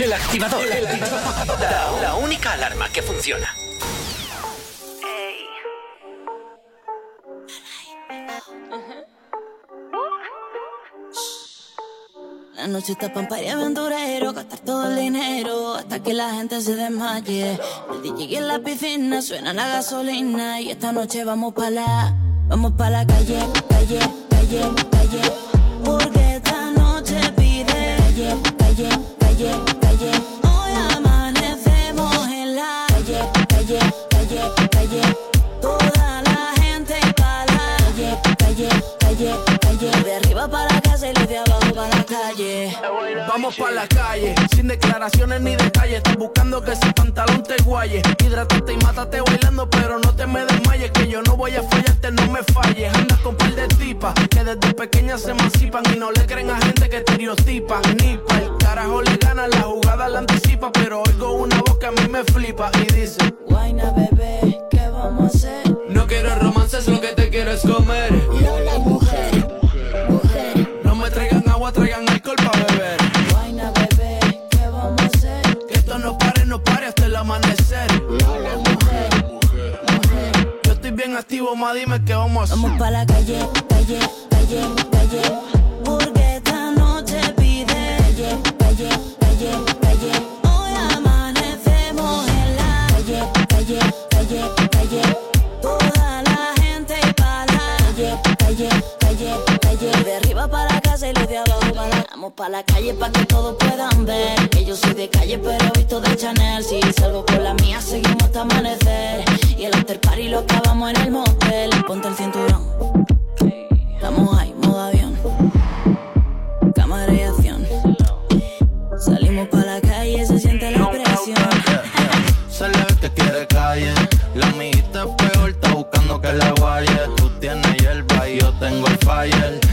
El activador. La, la única alarma que funciona. La noche está pa' un party aventurero, gastar todo el dinero hasta que la gente se desmaye. El DJ en la piscina suena la gasolina y esta noche vamos pa' la, vamos pa' la calle, calle, calle, calle. Porque esta noche pide calle, calle, calle, calle. Toda la gente pa' la calle, calle, calle, calle. De arriba para la casa y de abajo para la calle. Vamos pa' la calle, sin declaraciones ni detalles. Estás buscando que ese pantalón te guaye. Hidrátate y mátate bailando, pero no te me desmayes. Que yo no voy a fallarte, no me falles. Andas con par de tipas que desde pequeñas se emancipan y no le creen a gente que estereotipan. Ni el carajo le gana, la jugada la anticipa. Pero oigo una voz que a mí me flipa y dice: Guayna, bebé, ¿qué vamos a hacer? No quiero romances, lo que te quiero es comer. Lola, mujer, No me traigan agua, traigan alcohol pa' beber. Guayna, bebé, ¿qué vamos a hacer? Que esto no pare, no pare hasta el amanecer. Lola, mujer, Yo estoy bien activo, ma, dime qué vamos a hacer. Vamos pa' la calle, calle, calle, calle. Vamos pa' la calle pa' que todos puedan ver. Que yo soy de calle pero visto de Chanel. Si salgo con la mía seguimos hasta amanecer. Y el after party lo acabamos en el motel. Ponte el cinturón. Estamos ahí, modo avión. Cámara y acción. Salimos pa' la calle, se siente la presión. Se le ve que quiere calle. La amiguita es peor, está buscando que la guaye. Tú tienes hierba y yo tengo el fire.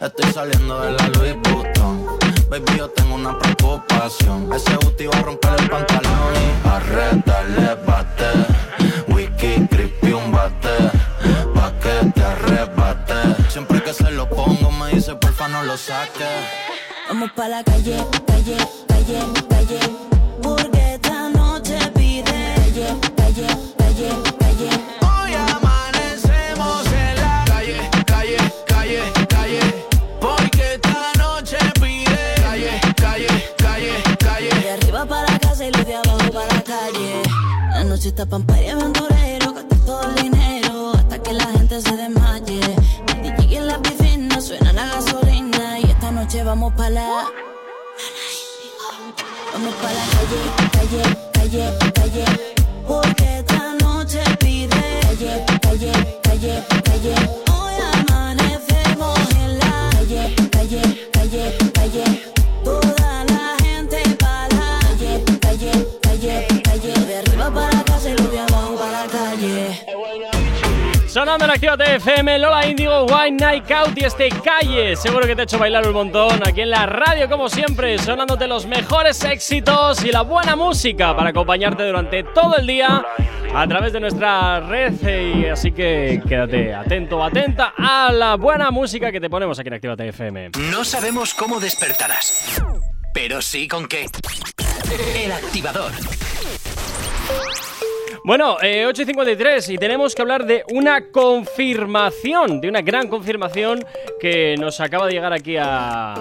Estoy saliendo de la Louis Vuitton. Baby, yo tengo una preocupación. Ese booty va a romper el pantalón y a retarle bate. Wiki, creepy, un bate. Pa' que te arrebate. Siempre que se lo pongo me dice porfa no lo saques. Vamos pa' la calle, calle, calle, calle. Porque esta noche pide calle, calle, calle, La noche está pa' un party aventurero, gastar todo el dinero hasta que la gente se desmaye. El DJ en la piscina suena la gasolina y esta noche vamos pa' la. Vamos pa' la calle, calle, calle, calle. Porque esta noche pide calle, calle, calle, calle. Sonando en Actívate FM, Lola Indigo, White Night Out y este calle. Seguro que te ha hecho bailar un montón aquí en la radio, como siempre, sonándote los mejores éxitos y la buena música para acompañarte durante todo el día a través de nuestra red. Y así que quédate atento, atenta a la buena música que te ponemos aquí en Actívate FM. No sabemos cómo despertarás, pero sí con qué. El activador. Bueno, eh, 8 y 53 y tenemos que hablar de una confirmación, de una gran confirmación que nos acaba de llegar aquí a,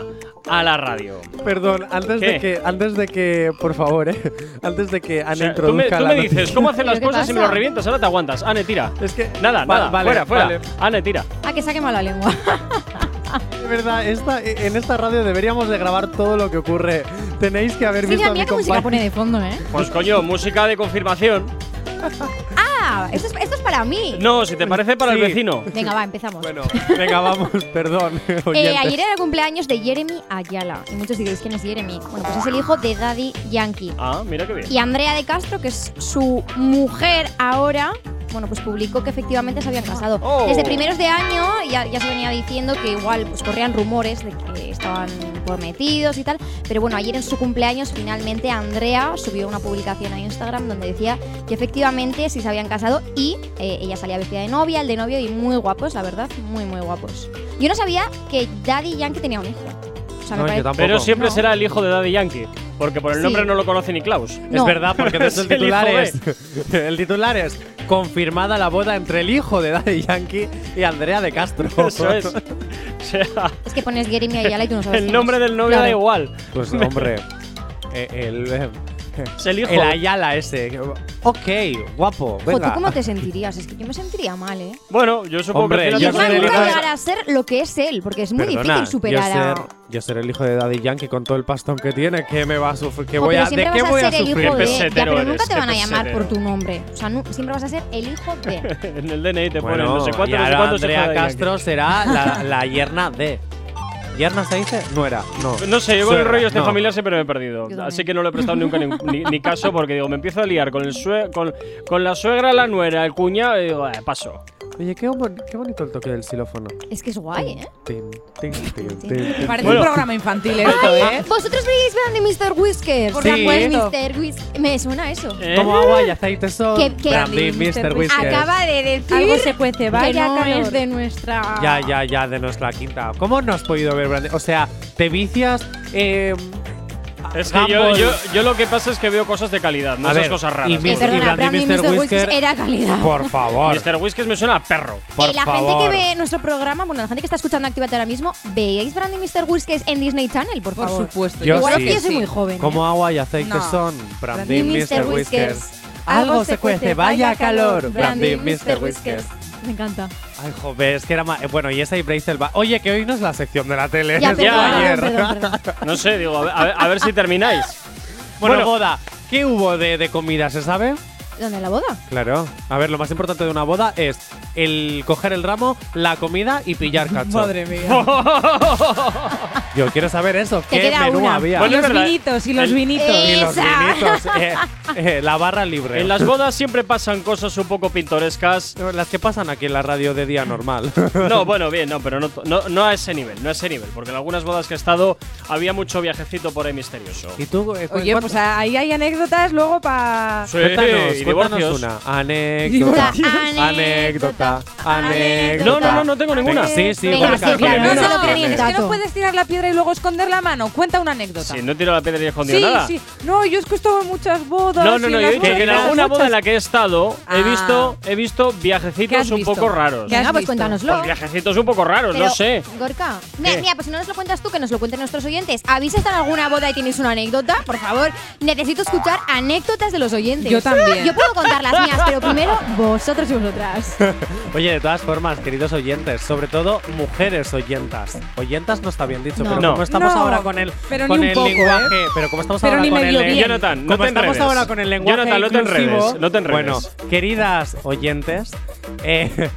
a la radio. Perdón, antes ¿Qué? de que, antes de que, por favor, eh, antes de que Ana O sea, tú me, introduzca tú la me dices noticia- cómo hacen las ¿Pero qué cosas y me lo revientas, ahora te aguantas. Ane, tira. Es que Nada, Va- nada, vale, fuera, fuera. vale. Ane, tira. Ah, que saque mala lengua. [laughs] De verdad, esta, en esta radio deberíamos de grabar todo lo que ocurre. Tenéis que haber visto Mira, a mi música pone de fondo, ¿eh? Pues coño, música de confirmación. Okay. [laughs] Ah, esto es, esto es para mí. No, si te parece para Sí. el vecino. Venga, va, empezamos. Bueno, venga, vamos, [laughs] perdón. Eh, [laughs] ayer era el cumpleaños de Jeremy Ayala. Y muchos diréis quién es Jeremy. Bueno, pues es el hijo de Daddy Yankee. Ah, mira qué bien. Y Andrea de Castro, que es su mujer ahora, bueno, pues publicó que efectivamente se habían casado. Oh. Desde primeros de año ya, ya se venía diciendo que igual pues corrían rumores de que estaban prometidos y tal. Pero bueno, ayer en su cumpleaños finalmente Andrea subió una publicación a Instagram donde decía que efectivamente sí se habían casado y eh, ella salía vestida de novia, el de novio y muy guapos, la verdad, muy muy guapos. Yo no sabía que Daddy Yankee tenía un hijo. O sea, me No, yo tampoco. Pero siempre No. será el hijo de Daddy Yankee. Porque por el Sí. nombre no lo conoce ni Klaus. No. Es verdad, porque de [laughs] hecho el Es el titular es. [laughs] El titular es confirmada la boda entre el hijo de Daddy Yankee y Andrea de Castro. [laughs] Eso es. O sea, Es que pones Jeremy Ayala y tú no sabes el quién nombre es. del novio da Claro. igual. Pues hombre, eh, el, eh, [laughs] Es el hijo. el Ayala ese. Ok, guapo, venga. ¿tú cómo te sentirías? Es que yo me sentiría mal, ¿eh? Bueno, yo supongo Hombre, que yo ser el nunca hijo de- llegar a ser lo que es él, porque es muy Perdona, difícil superar yo a. ser, yo ser el hijo de Daddy Yankee con todo el pastón que tiene, que me va a sufrir, que voy a, ¿de siempre qué vas voy a a ser el sufrir? hijo de. Ya, pesetero pero nunca te van a llamar por tu nombre. O sea, siempre vas a ser el hijo de. [laughs] en el DNI te ponen no sé cuánto, y no sé cuánto Andrea Castro será la, la yerna de. ¿Yerna se dice? No era, no. No sé, yo con el Suegra, rollo este no. familiar siempre me he perdido. Yo también. Así que no le he prestado nunca ni, ni- ni caso porque digo, me empiezo a liar con, el sue- con, con la suegra, la nuera, el cuñado y digo, eh, paso. Oye, qué, bon- qué bonito el toque del xilófono. Es que es guay, ¿eh? Tin, tin, tin. Parece Bueno. un programa infantil esto, ¿eh? ¿Vosotros veis Brandy Mr. Whiskers? Por supuesto. Mr. Whiskers. Me suena eso. ¿Eh? Como agua y aceite son. Que- que- Brandy, Mr. Whiskers. Acaba de decir Algo se cuece, vaya no calor. es de nuestra. Ya, ya, ya, de nuestra quinta. ¿Cómo no has podido ver Brandy? O sea, te vicias. Eh, Es que yo, yo, yo lo que pasa es que veo cosas de calidad, no A esas ver, cosas raras. y Eh, Miss- perdona, Brandy Brandy Mr. Mr. Whisker, Whiskers era calidad. por favor. Mr. Whiskers me suena a perro. Por Eh, la favor. gente que ve nuestro programa, bueno, la gente que está escuchando Actívate ahora mismo, ¿veis Brandy Mr. Whiskers en Disney Channel, por Por favor? supuesto. Yo Igual sí. es que yo soy muy joven. Como ¿eh? agua y aceite No. son. Brandy, Brandy Mr. Whiskers. Algo se cuece, vaya calor. Brandy, Mr. Whiskers. Me encanta. Ay, joder, es que era más. Bueno, y esa y Brazel va. Oye, que hoy no es la sección de la tele. Ya, [laughs] es perdón, como ayer. perdón, perdón, perdón. No sé, digo, a ver, a ver- a ver si termináis. Bueno, Bueno. boda. ¿Qué hubo de, de comida, se sabe? ¿Dónde la boda? Claro. A ver, lo más importante de una boda es el coger el ramo, la comida y pillar [laughs] cacho. Madre mía. [laughs] Yo quiero saber eso. Te ¿Qué queda menú una. había? Y Bueno, los verdad. vinitos, y los El- vinitos. Y los vinitos. [laughs] eh, eh, la barra libre. En las bodas siempre pasan cosas un poco pintorescas. Las que pasan aquí en la radio de día normal. No, bueno, bien, no, pero no, no, no a ese nivel, no a ese nivel, porque en algunas bodas que he estado había mucho viajecito por ahí misterioso. ¿Y tú? eh, Oye, cuánto- pues ahí hay anécdotas luego para. Sí, divorcios. una. Anécdota. Anécdota. Anécdota. Anécdota. No, no, no, no tengo ninguna. Sí, sí, Venga, sí, claro, no se lo el Es que no puedes tirar la piedra y luego esconder la mano. Cuenta una anécdota. Si no tiro la piedra y he escondido sí, nada. sí. No, yo es que he estado en muchas bodas. No, no, no, en yo he las dicho que en bodas alguna boda en la que he estado he Ah. visto, he visto ¿Qué viajecitos un poco raros. ¿Qué has Venga, pues cuéntanoslo. Pues viajecitos un poco raros, Pero, no sé. Gorka, mira, pues si no nos lo cuentas tú, que nos lo cuenten nuestros oyentes. ¿Habéis estado en alguna boda y tenéis una anécdota? Por favor, necesito escuchar anécdotas de los oyentes. Yo también. Yo puedo contar las mías, pero primero vosotros y vosotras. [laughs] Oye, de todas formas, queridos oyentes, sobre todo mujeres oyentas. Oyentas no está bien dicho, No. pero No. como estamos No, ahora con el, pero con ni un el poco, lenguaje, pero como estamos Pero ahora ni con el bien. Jonathan, no te estamos enredes. ahora con el lenguaje Jonathan, no te enredes, no te enredes. Bueno, queridas oyentes, eh,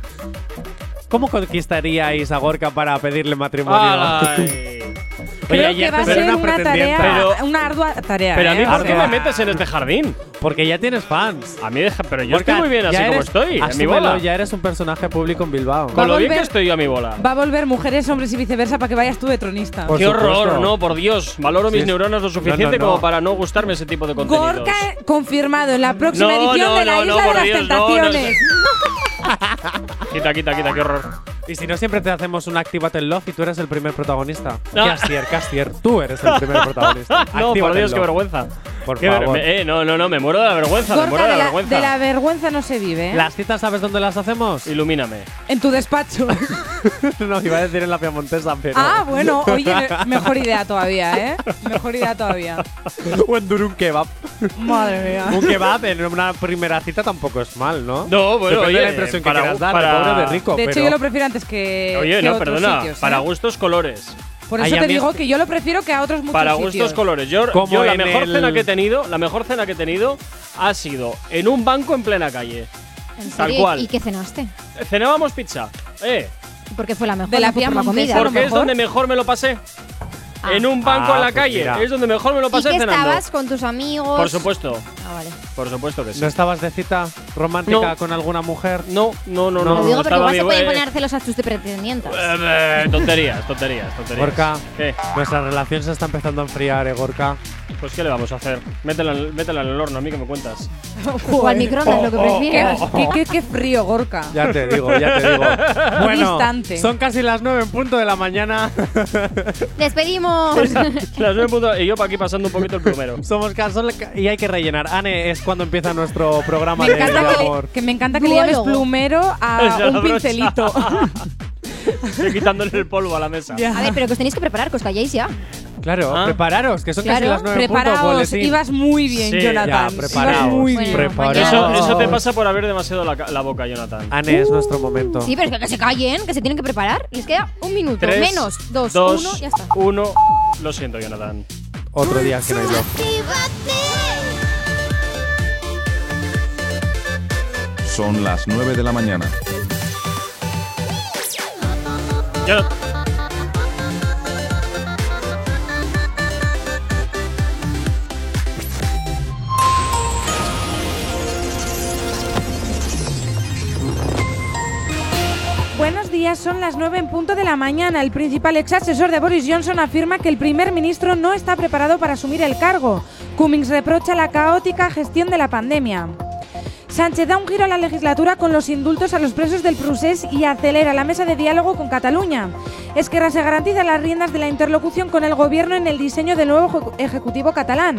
[laughs] ¿cómo conquistaríais a Gorka para pedirle matrimonio? Ay. [laughs] Creo que va a ser una tarea, Pero- una ardua tarea. Pero a mí, ¿eh? ¿por qué me metes en este jardín? Porque ya tienes fans. A mí deja, pero yo Gorka, estoy muy bien así ya como eres- estoy, en mi bola. ya eres un personaje público en Bilbao. A Con lo bien volver- que estoy yo a mi bola. Va a volver mujeres, hombres y viceversa para que vayas tú de tronista. Por Qué supuesto. horror, no, por Dios. Valoro mis Sí. neuronas lo suficiente No, no, no. como para no gustarme ese tipo de contenidos. Gorka confirmado en la próxima No, edición no, de la Isla de las Dios, no, no, Tentaciones. [laughs] Quita, quita, quita, qué horror. Y si no, siempre te hacemos un Activate el Love y tú eres el primer protagonista. No. Castier, Castier, tú eres el primer protagonista. [laughs] no, por Actívate Dios, el qué vergüenza. Por Qué favor. eh, no, no, no, me muero de la vergüenza, me muero de de la la, vergüenza. de la vergüenza no se vive, ¿eh? ¿Las citas sabes dónde las hacemos? Ilumíname. En tu despacho. [laughs] no, iba a decir en la Piamontesa, pero. ah, bueno, oye, [laughs] mejor idea todavía, ¿eh? Mejor idea todavía. o en Durun Kebab. Madre mía. Un kebab en una primera cita tampoco es mal, ¿no? No, bueno, Depende oye, de la impresión que para- quieras dar, para- de pobre de rico. De hecho, pero- yo lo prefiero antes que. Oye, que no, otros perdona. sitios, ¿eh? Para gustos colores. Por eso a te digo que yo lo prefiero que a otros muchos Para sitios. gustos colores. Yo, Como yo la mejor el- cena que he tenido, la mejor cena que he tenido ha sido en un banco en plena calle. ¿En Tal serio? cual. ¿Y qué cenaste? Cenábamos pizza. Eh, Porque fue la mejor. De la por la comida. porque es donde mejor me lo pasé. Ah. En un banco Ah, en la pues calle. mira. Es donde mejor me lo ¿Y pasé qué cenando. estabas con tus amigos? Por supuesto. Ah, vale. Por supuesto que sí. ¿No estabas de cita romántica No. con alguna mujer? No, no, no, No. no. Lo digo porque estaba igual se mi- pueden eh, poner celosas tus pretendientes. eh, eh, tonterías, tonterías, tonterías. Gorka, ¿Qué? nuestra relación se está empezando a enfriar, ¿eh, Gorka? Pues ¿qué le vamos a hacer? Métela, en- métela en el horno, a mí que me cuentas. [laughs] O al microondas, lo que oh, prefieras. Qué, qué- qué frío, Gorka. Ya te digo, ya te digo. [laughs] bueno, distante. son casi las 9 en punto de la mañana. [laughs] ¡Despedimos! Las nueve puntos- y yo para aquí pasando un poquito el plumero. Somos Casol y hay que rellenar. Ane, es cuando empieza nuestro programa Me de encanta, que le, amor. que me encanta que le llames Duólogo. plumero a la un brocha. pincelito. Estoy quitándole el polvo a la mesa. A ver, pero que os tenéis que preparar, que os calléis ya. Claro, Ah. prepararos, que son casi Claro, las 9 en punto, preparaos. boletín. Ibas muy bien, Sí, Jonathan. ya, Ibas muy bien. preparaos. mañana- Eso, eso te pasa por abrir demasiado la, ca- la boca, Jonathan. Ane, es nuestro momento. Sí, pero es que, se callen, que se tienen que preparar. Les queda un minuto. Tres, Menos. Dos. dos, Uno, ya está. uno. Lo siento, Jonathan. Otro día que no hay love. Son las 9 de la mañana. Jonathan. Son las 9 en punto de la mañana. El principal ex asesor de Boris Johnson afirma que el primer ministro no está preparado para asumir el cargo. Cummings reprocha la caótica gestión de la pandemia. Sánchez da un giro a la legislatura con los indultos a los presos del procés y acelera la mesa de diálogo con Cataluña. Esquerra se garantiza las riendas de la interlocución con el gobierno en el diseño del nuevo ejecu- ejecutivo catalán.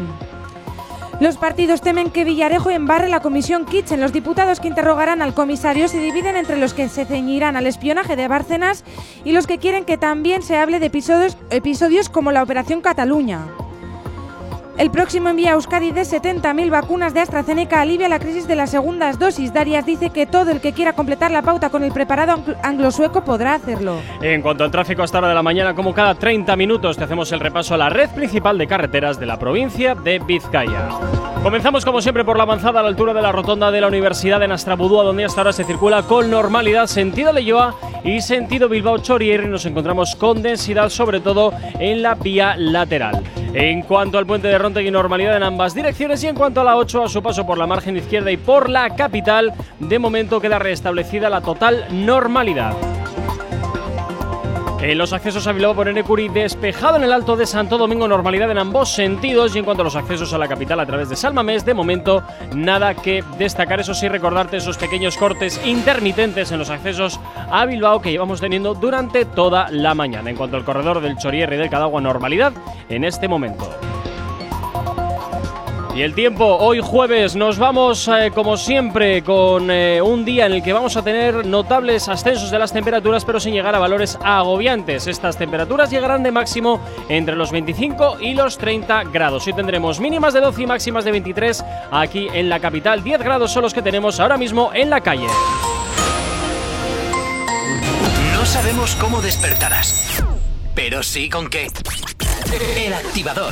Los partidos temen que Villarejo embarre la comisión Kitchen. Los diputados que interrogarán al comisario se dividen entre los que se ceñirán al espionaje de Bárcenas y los que quieren que también se hable de episodios, episodios como la Operación Cataluña. El próximo envía a Euskadi de 70.000 vacunas de AstraZeneca alivia la crisis de las segundas dosis. Darias dice que todo el que quiera completar la pauta con el preparado anglo- anglo-sueco podrá hacerlo. En cuanto al tráfico hasta hora de la mañana, como cada 30 minutos, te hacemos el repaso a la red principal de carreteras de la provincia de Vizcaya. Comenzamos como siempre por la avanzada a la altura de la rotonda de la Universidad de Nastrabudúa, donde hasta ahora se circula con normalidad sentido Leyoa y sentido Bilbao Chorier. Nos encontramos con densidad, sobre todo en la vía lateral. En cuanto al puente de Rontegui, normalidad en ambas direcciones. Y en cuanto a la 8, a su paso por la margen izquierda y por la capital, de momento queda restablecida la total normalidad. En los accesos a Bilbao por Enecuri, despejado en el Alto de Santo Domingo, normalidad en ambos sentidos. Y en cuanto a los accesos a la capital a través de Salmamés, de momento nada que destacar. Eso sí, recordarte esos pequeños cortes intermitentes en los accesos a Bilbao que llevamos teniendo durante toda la mañana. En cuanto al corredor del Chorierre y del Cadagua, normalidad en este momento. Y el tiempo, hoy jueves, nos vamos eh, como siempre con eh, un día en el que vamos a tener notables ascensos de las temperaturas, pero sin llegar a valores agobiantes. Estas temperaturas llegarán de máximo entre los 25 y los 30 grados. Hoy tendremos mínimas de 12 y máximas de 23 aquí en la capital. 10 grados son los que tenemos ahora mismo en la calle. No sabemos cómo despertarás, pero sí con qué. El activador.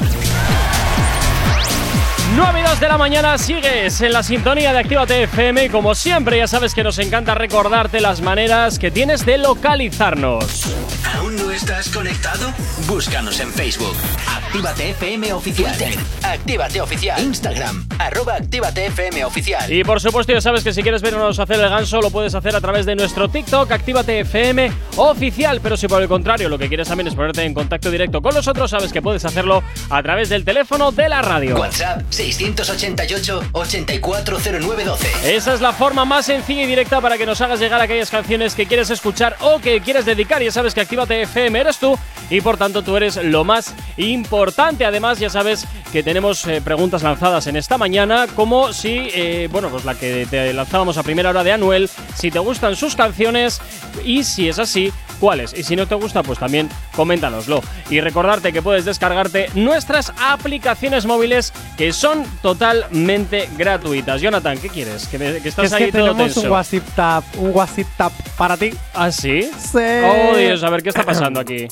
9 y 2 de la mañana sigues en la sintonía de Actívate FM y como siempre ya sabes que nos encanta recordarte las maneras que tienes de localizarnos. ¿Aún no estás conectado? Búscanos en Facebook. Actívate FM Oficial. Twitter. Actívate Oficial. Instagram. Arroba Actívate FM Oficial. Y por supuesto ya sabes que si quieres vernos hacer el ganso lo puedes hacer a través de nuestro TikTok, Actívate FM Oficial. Pero si por el contrario lo que quieres también es ponerte en contacto directo con nosotros, sabes que puedes hacerlo a través del teléfono de la radio. WhatsApp 688-840912. Esa es la forma más sencilla y directa para que nos hagas llegar aquellas canciones que quieres escuchar o que quieres dedicar. Ya sabes que Actívate FM eres tú y por tanto tú eres lo más importante. Además, ya sabes que tenemos eh, preguntas lanzadas en esta mañana, como si, eh, bueno, pues la que te lanzábamos a primera hora de Anuel, si te gustan sus canciones y si es así, cuáles. Y si no te gusta, pues también coméntanoslo. Y recordarte que puedes descargarte nuestras aplicaciones móviles que son totalmente gratuitas. Jonathan, ¿qué quieres? Que, me- que estás es ahí que todo tenemos tenso. un WhatsApp un WhatsApp para ti. ¿Ah, sí? Sí. Oh, Dios, a ver, ¿qué está pasando aquí?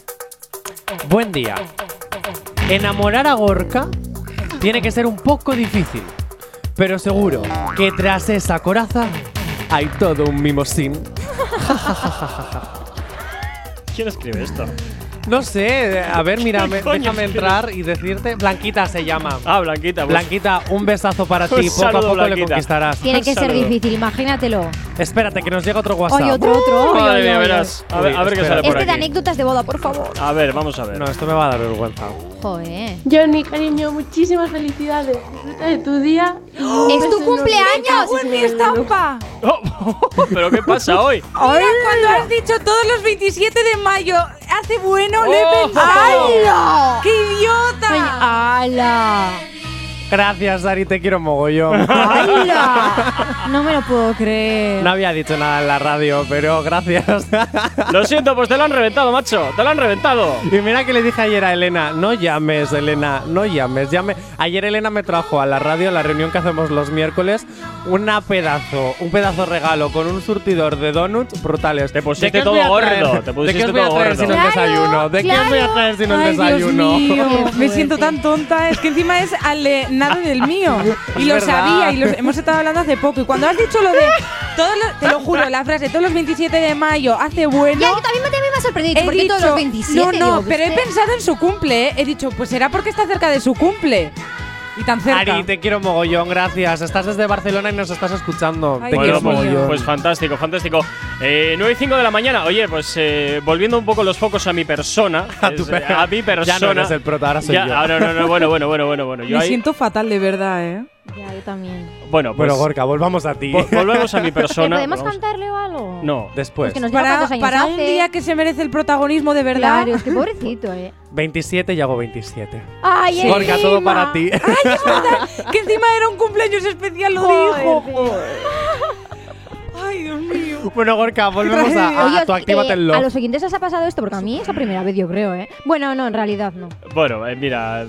[laughs] Buen día. Enamorar a Gorka tiene que ser un poco difícil, pero seguro que tras esa coraza hay todo un mimosín. [laughs] ¿Quién escribe esto? No sé, a ver, mira, me- déjame entrar y decirte. Blanquita se llama. Ah, Blanquita. pues- Blanquita, un besazo para ti. Poco a saludo, poco le conquistarás. Tiene que ser difícil, imagínatelo. Espérate, que nos llega otro WhatsApp. Oye, otro, otro. Oye, Madre oye, mía, oye. verás. A ver, a ver qué sale por Este de anécdotas de boda, por favor. A ver, vamos a ver. No, esto me va a dar vergüenza. Joder. Johnny, cariño, muchísimas felicidades. Disfruta de tu día. ¡Es tu cumpleaños! ¡Es mi estampa! [laughs] [laughs] ¿Pero qué pasa hoy? Mira, cuando has dicho todos los 27 de mayo hace bueno, le he Oh. pensado. ¡Hala! ¡Qué idiota! ¡Hala! Gracias, Dari, te quiero mogollón. [laughs] ¡Hala! No me lo puedo creer. No había dicho nada en la radio, pero gracias. [laughs] Lo siento, pues te lo han reventado, macho. Te lo han reventado. Y mira que le dije ayer a Elena, no llames, Elena, no llames, llame. Ayer Elena me trajo a la radio, a la reunión que hacemos los miércoles, una pedazo, un pedazo regalo con un surtidor de donuts brutales. Te pusiste todo gordo, te pusiste ¿De qué os voy a todo traer gordo. si no el Claro, desayuno? ¿De qué os voy a traer si no el Ay, Dios desayuno? [laughs] me siento tan tonta. Es que encima es al de nada del mío. [laughs] Y Es lo verdad. sabía y lo hemos estado hablando hace poco. Y cuando has dicho lo de todos los- te lo juro, la frase todos los 27 de mayo hace bueno. Ya, yo también me, también me ha sorprendido. He ¿Por qué dicho, todos los 27? no, no, Digo, pero he pensado en su cumple. ¿eh? He dicho, pues será porque está cerca de su cumple. Y tan cerca. Ari, te quiero mogollón, gracias. Estás desde Barcelona y nos estás escuchando. Ay, te Bueno, quiero pues, mogollón. pues fantástico, fantástico. Eh, 9 y 5 de la mañana. Oye, pues eh, volviendo un poco los focos a mi persona. [laughs] A tu es, eh, a mi persona. Ya no eres el prota, ahora soy Ya, yo. ah, no, no, no, bueno, bueno, bueno, bueno, bueno. Yo Me ahí- siento fatal de verdad, ¿eh? Ya, yo también. bueno, pues Bueno, Gorka, volvamos a ti. vol- volvemos a mi ¿Le persona. [laughs] podemos Vamos- cantarle o algo? No. Después. Para, cuántos años para un día que se merece el protagonismo de verdad. Claro, es que pobrecito, eh. [laughs] 27 y hago 27. Ay, Gorka, todo para ti. Ay, es verdad, que encima era un cumpleaños especial, lo Joder, dijo. [laughs] Ay, Dios mío. bueno, Gorka, volvemos a, a- Oye, a tu Actívate eh, el a los oyentes les ha pasado esto, porque a mí es la primera vez, yo creo, ¿eh? Bueno, no, en realidad no. Bueno, eh, mira.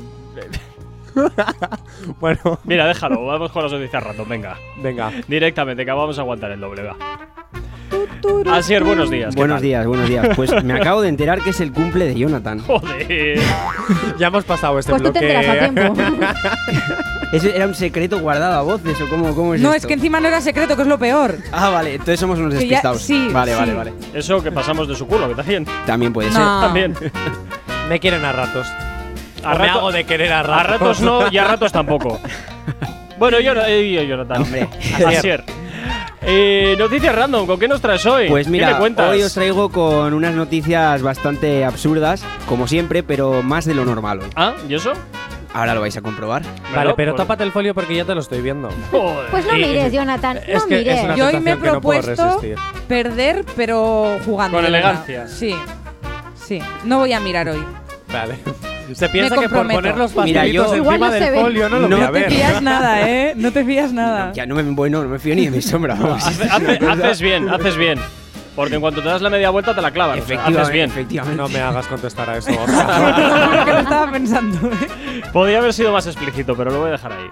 [laughs] Bueno, Mira, déjalo. Vamos con las noticias random. Venga. venga. Directamente, que vamos a aguantar el doble. Va. Asier, buenos días. ¿qué Buenos tal? días, buenos días. Pues me [laughs] acabo de enterar que es el cumple de Jonathan. Joder. [laughs] Ya hemos pasado este Pues tú te bloque. enteras a tiempo. ¿Eso era un secreto guardado a voces o cómo, cómo es No, esto? es que encima no era secreto, que es lo peor. Ah, vale, entonces somos unos ya- despistados. sí, vale, sí. vale, vale. Eso que pasamos de su culo, que también. También puede No. También. Me quieren a ratos. A O me rato- hago de querer a ratos. A ratos no y a ratos tampoco. [laughs] bueno, yo, eh, yo Jonathan. Hombre. Asier. Eh, noticias random, ¿con qué nos traes hoy? Pues ¿Qué me mira, hoy os traigo con unas noticias bastante absurdas, como siempre, pero más de lo normal hoy. ¿Ah? ¿Y eso? Ahora lo vais a comprobar. Vale, pero pues- tápate el folio porque ya te lo estoy viendo. Pues no mires, Jonathan, Es no que mires. es una Yo hoy me he no propuesto resistir. perder, pero jugando. Con elegancia. Sí. Sí. No voy a mirar hoy. Vale. Se piensa que por comprometo. poner los Mira, pastelitos yo- Igual encima no se del ve. folio no lo No voy a te ver. No te fías [laughs] nada, ¿eh? No te fías nada. Ya no me, bueno, no me fío ni de mi sombra. [laughs] vamos. Hace- hace- [laughs] haces bien, haces bien. Porque en cuanto te das la media vuelta te la clavas. o sea, haces Efectivamente, bien. efectivamente. No me hagas contestar a eso. Te juro que lo estaba pensando. ¿eh? Podría haber sido más explícito, pero lo voy a dejar ahí.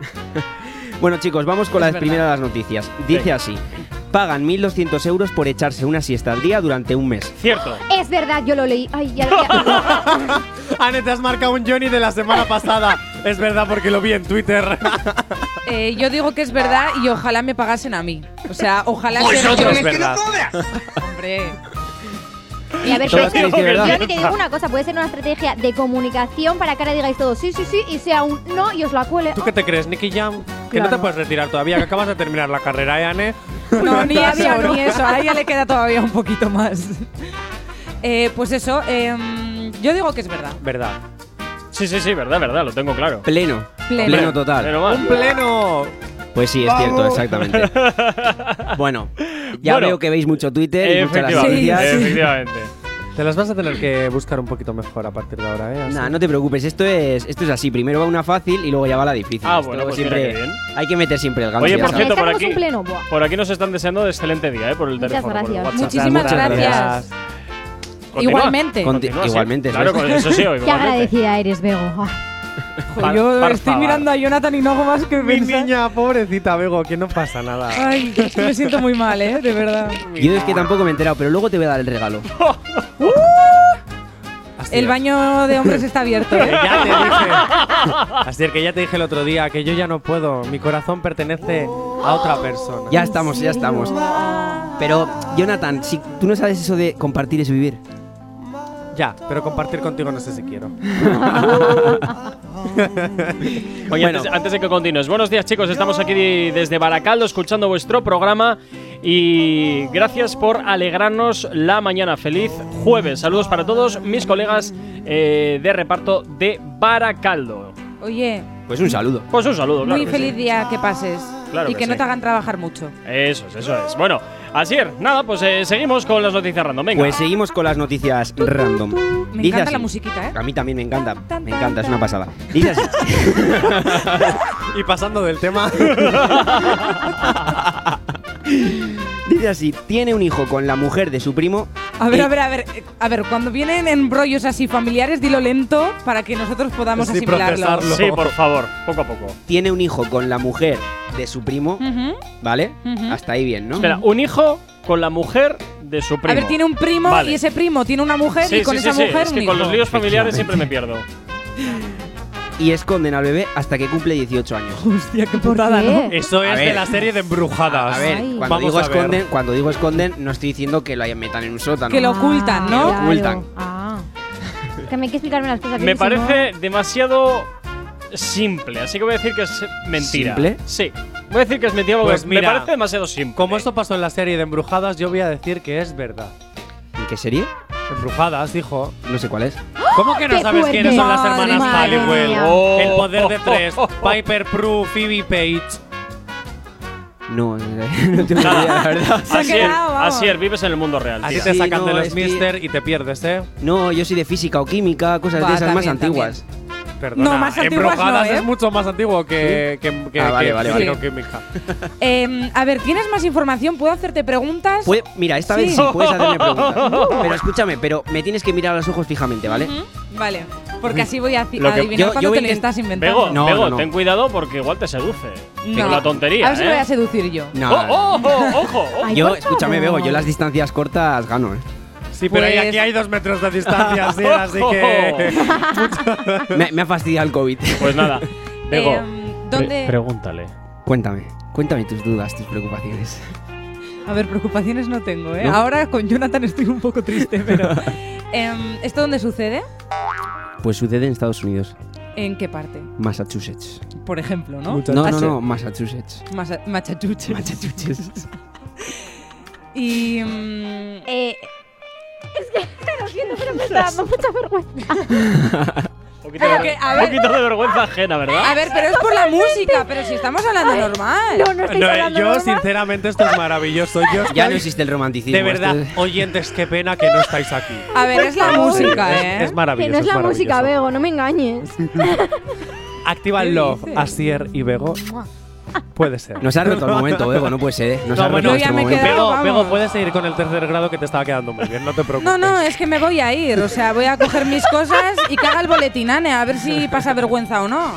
Bueno, chicos, vamos con Es la verdad. primera de las noticias. Dice Venga. así: Pagan 1.200 euros por echarse una siesta al día durante un mes. Cierto. Es verdad, yo lo leí. Ay, ya, ya. [laughs] Anne, te has marcado un Johnny de la semana pasada. es verdad porque lo vi en Twitter. [laughs] Eh, yo digo que es verdad y ojalá me pagasen a mí. O sea, ojalá Pues ser yo. es verdad. Hombre. Y a ver, pero- es yo ni te digo una cosa, puede ser una estrategia de comunicación para que ahora digáis todo sí, sí, sí, y sea un no y os la cuele. ¿Tú qué te crees, Nicky Jam? Que no te Claro. puedes retirar todavía, que acabas de terminar la carrera, ¿eh, Anne? No, ni [laughs] eso, ni eso. A ella le queda todavía un poquito más. [laughs] Eh, pues eso, em, yo digo que es verdad. Verdad. Sí, sí, sí, verdad, verdad, lo tengo claro. Pleno. Pleno. Pleno total. Pero más. ¡Un pleno! Pues sí, es cierto, exactamente. [laughs] bueno, ya Bueno. veo que veis mucho Twitter y muchas las Efectivamente, noticias. [laughs] efectivamente. Te las vas a tener que buscar un poquito mejor a partir de ahora, ¿eh? Así. Nah, no te preocupes, esto es, esto es así. Primero va una fácil y luego ya va la difícil. Ah, Esto bueno, pues mira siempre bien. hay que meter siempre el gancho. Oye, ya por sabes. cierto, por aquí, por aquí nos están deseando de excelente día, ¿eh? Por el Muchas teléfono, por el gracias. WhatsApp. Muchísimas Muchas gracias. Continúa. Igualmente. Conti- Continúa, sí. igualmente, Claro, con eso sí, Qué agradecida eres, Bego. Par- Yo estoy mirando a Jonathan y no hago más que Mi pensar. niña, pobrecita, Bego, que no pasa nada. Ay, es que me siento muy mal, ¿eh? De verdad. Yo es que tampoco me he enterado, pero luego te voy a dar el regalo. [laughs] Así El baño de hombres está abierto, ¿eh? [laughs] ya te dije. [laughs] Así es que ya te dije el otro día que yo ya no puedo. Mi corazón pertenece a otra persona. Ya estamos, ya estamos. Pero, Jonathan, si tú no sabes eso de compartir es vivir. Ya, pero compartir contigo no sé si quiero. [laughs] Oye, Bueno. antes, antes de que continúes, buenos días chicos, estamos aquí de- desde Baracaldo escuchando vuestro programa y gracias por alegrarnos la mañana. Feliz jueves. Saludos para todos mis colegas eh, de reparto de Baracaldo. Oye, Pues un saludo. Pues un saludo, claro. muy que feliz sí. día que pases. Claro y que que, no sí. te hagan trabajar mucho. Eso es, eso es. Bueno, Asier, nada, pues eh, seguimos con las noticias random. Venga. Pues seguimos con las noticias random. Me Dice encanta así. la musiquita, ¿eh? A mí también me encanta. Me encanta, es una pasada. Dice así. [laughs] y pasando del tema. [laughs] Dice así, tiene un hijo con la mujer de su primo. A ver, y- a ver, a ver. eh, A ver, cuando vienen en rollos así familiares, dilo lento para que nosotros podamos Sí, asimilarlo. procesarlo. Sí, por favor, poco a poco. Tiene un hijo con la mujer de su primo, Ujú. ¿vale? Ujú. Hasta ahí bien, ¿no? Espera, un hijo con la mujer de su primo. A ver, tiene un primo Vale. y ese primo tiene una mujer Sí, y con sí, esa sí, sí, mujer Es un que con hijo. los líos familiares siempre me pierdo. [laughs] Y esconden al bebé hasta que cumple 18 años. Hostia, qué ¿Por putada, ¿no? Eso es de la serie de embrujadas. A ver, Ay. cuando Vamos digo, a ver. esconden, cuando digo esconden, no estoy diciendo que lo hayan metan en un sótano. Que lo ocultan, ¿no? Lo ocultan. Ah. Que me hay que explicarme las cosas bien, Me parece demasiado simple, así que voy a decir que es mentira. ¿Simple? Sí. Voy a decir que es mentira porque Pues me mira, parece demasiado simple. Como esto pasó en la serie de embrujadas, yo voy a decir que es verdad. ¿En qué serie? Embrujadas, dijo. No sé cuál es. ¿Cómo que no ¡Qué sabes fuerte! quiénes son las Madre hermanas mía. Halliwell? Oh. El poder de tres. [laughs] Piper Prue, Phoebe Page. No, no tengo Nada. idea, la verdad. [laughs] Se ha Asier, quedado, vamos. Asier, vives en el mundo real. Así tía. te Sí, sacan no, de los es que- Mister y te pierdes, ¿eh? No, yo soy de física o química, cosas Va, de esas más también, antiguas. Perdona. No, más antiguas no, ¿eh? es mucho más antiguo que, que, que, Ah, vale, que vale, vale. o química. Eh, a ver, ¿tienes más información? ¿Puedo hacerte preguntas? Puede- mira, esta vez Sí. sí puedes hacerme preguntas. [laughs] Pero escúchame, pero me tienes que mirar a los ojos fijamente, ¿vale? Ujú, Vale, porque así voy a que- adivinar yo- cuando yo te lo estás inventando. Bego, No, Bego, no, no. ten cuidado porque igual te seduce. No. La tontería. A ver si ¿eh? voy a seducir yo. No. ¡Oh, oh, oh, ojo! ojo. Ay, yo, escúchame. Bego, yo las distancias cortas gano, ¿eh? Sí, pero Pues- aquí hay dos metros de distancia, [laughs] sí, así que. [laughs] Me, me ha fastidiado el COVID. Pues nada, [laughs] Bego, Em, ¿dónde- pre- pregúntale. Cuéntame, cuéntame tus dudas, tus preocupaciones. A ver, preocupaciones no tengo, ¿eh? ¿No? Ahora con Jonathan estoy un poco triste, pero. Em, ¿Esto dónde sucede? Pues sucede en Estados Unidos, ¿En qué parte? Massachusetts. Por ejemplo, ¿no? Muchas- No, no, no, Massachusetts. Masa- Massachusetts. Massachusetts. Y. mm, Eh, es que lo siento, pero me está dando mucha vergüenza. Un [laughs] poquito, Pero de, que, a un ver- poquito de vergüenza ajena, ¿verdad? A ver, pero es por la música, pero si estamos hablando normal. No, no No, eh, hablando yo, normal. sinceramente, esto es maravilloso. Yo estoy- [laughs] Ya no existe el romanticismo. De verdad, esto es- oyentes, qué pena que no estáis aquí. A ver, es la música, ¿eh? es maravilloso. Que no es la maravilloso. música, Bego, no me engañes. [laughs] Activa ¿Qué el love? Asier y Bego. Puede ser. Nos ha roto el momento, Bego, no puede ser, ¿eh? Nos No, ha bueno, roto me momento. Bego, puedes seguir con el tercer grado que te estaba quedando muy bien, no te preocupes. No, no, es que me voy a ir. O sea, voy a coger mis cosas y que haga el boletín, Ane, a ver si pasa vergüenza o no.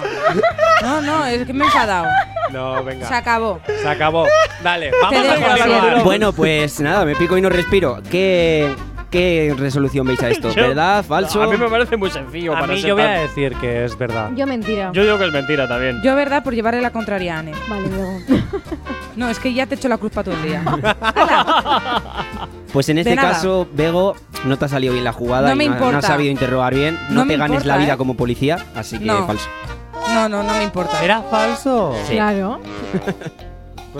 No, no, es que me he enfadado. No, venga. Se acabó. Se acabó. Dale, vamos a continuar. Bueno, pues nada, me pico y no respiro. ¿Qué, qué resolución veis a esto? [laughs] Yo- ¿Verdad? ¿Falso? A mí me parece muy sencillo A para mí ser yo voy a tan- decir que es verdad. Yo mentira. Yo digo que es mentira también. Yo, verdad, por llevarle la contraria a Ane. Vale, Bego. [laughs] No, es que ya te echo la cruz para todo el día. [laughs] Pues en De este nada. caso, Bego, no te ha salido bien la jugada No y me no, no importa. has sabido interrogar bien. No, No te me ganes importa, la vida ¿eh? como policía, así que No. falso. No, no, no me importa. ¿Era falso? Sí. Claro.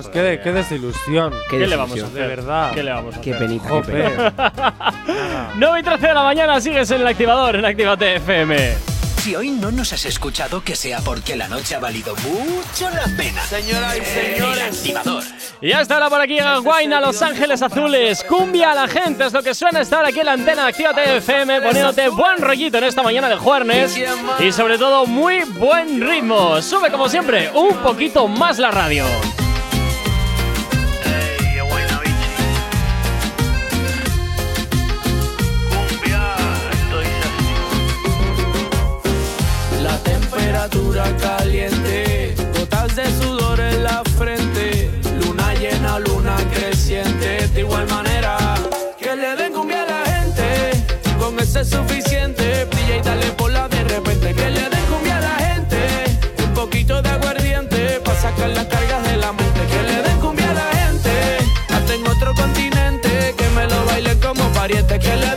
Pues qué, de- qué desilusión. Qué, ¿Qué le vamos a desilusión. hacer? De verdad. ¿Qué le vamos a Qué hacer? penita, qué Jope. Nada. 9 y 13 de la mañana sigues en el activador en Actívate FM. Si hoy no nos has escuchado, que sea porque la noche ha valido mucho la pena. Señoras y El señores. activador. Y ya está ahora por aquí en Guayna, Los Ángeles Azules. Cumbia a la gente, es lo que suena estar aquí en la antena de Actívate FM, poniéndote buen rollito en esta mañana de jueves y sobre todo muy buen ritmo. Sube como siempre un poquito más la radio. Caliente, gotas de sudor en la frente, luna llena, luna creciente, de igual manera que le den cumbia a la gente, con ese es suficiente, brilla y dale por la de repente, que le den cumbia a la gente, un poquito de aguardiente, para sacar las cargas de la mente, que le den cumbia a la gente, hasta en otro continente, que me lo bailen como pariente, que le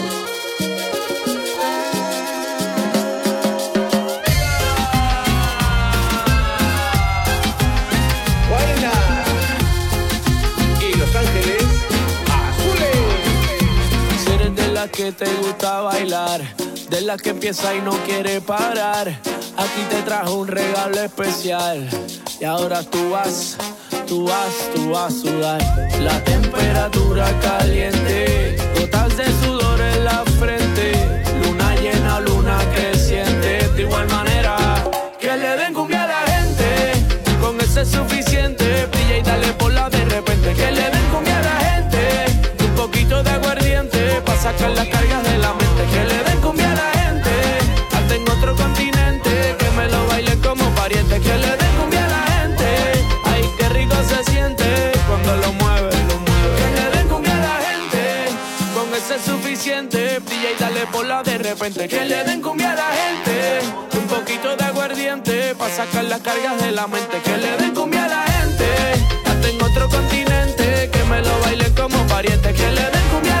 Te gusta bailar, de las que empieza y no quiere parar, aquí te trajo un regalo especial. Y ahora tú vas, tú vas, tú vas a sudar. La temperatura caliente, gotas de sudor en la frente, luna llena, luna creciente. De igual manera, sacar las cargas de la mente. Que le den cumbia a la gente, hasta en otro continente, que me lo bailen como pariente. Que le den cumbia a la gente, ay, qué rico se siente cuando lo mueve, lo mueve. Que le den cumbia a la gente, con ese es suficiente, y dale por de repente. Que le den cumbia a la gente, un poquito de aguardiente, pa' sacar las cargas de la mente. Que le den cumbia a la gente, hasta en otro continente, que me lo bailen como pariente. Que le den cumbia a la gente,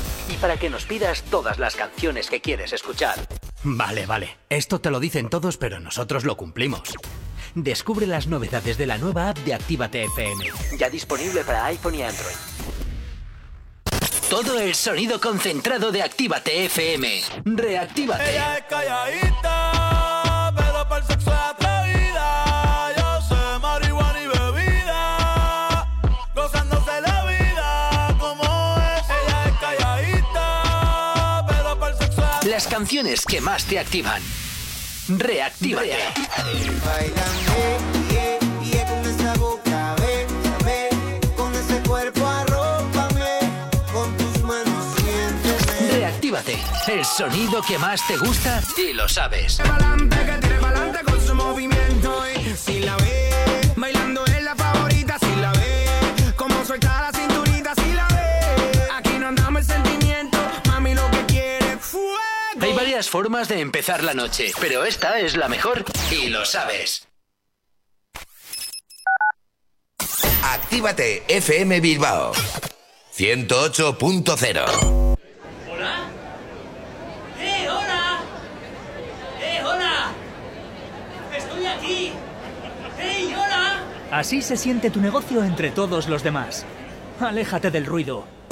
Para que nos pidas todas las canciones que quieres escuchar. Vale, vale. Esto te lo dicen todos, pero nosotros lo cumplimos. Descubre las novedades de la nueva app de Actívate FM. Ya disponible para iPhone y Android. Todo el sonido concentrado de Actívate FM. Reactívate. Ella es calladita, Las canciones que más te activan. Reactívate. Reactívate. El sonido que más te gusta y lo sabes. Formas de empezar la noche, pero esta es la mejor y lo sabes. Actívate FM Bilbao 108.0 ¿Hola? ¡Eh, hola! ¡Eh, hola! ¡Estoy aquí! ¡Hey, hola! Así se siente tu negocio entre todos los demás. Aléjate del ruido.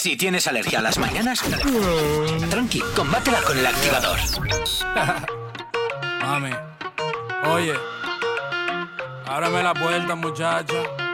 Si tienes alergia a las mañanas, tranqui, combátela con el activador. [laughs] Mami, oye, ábrame la puerta, muchacha.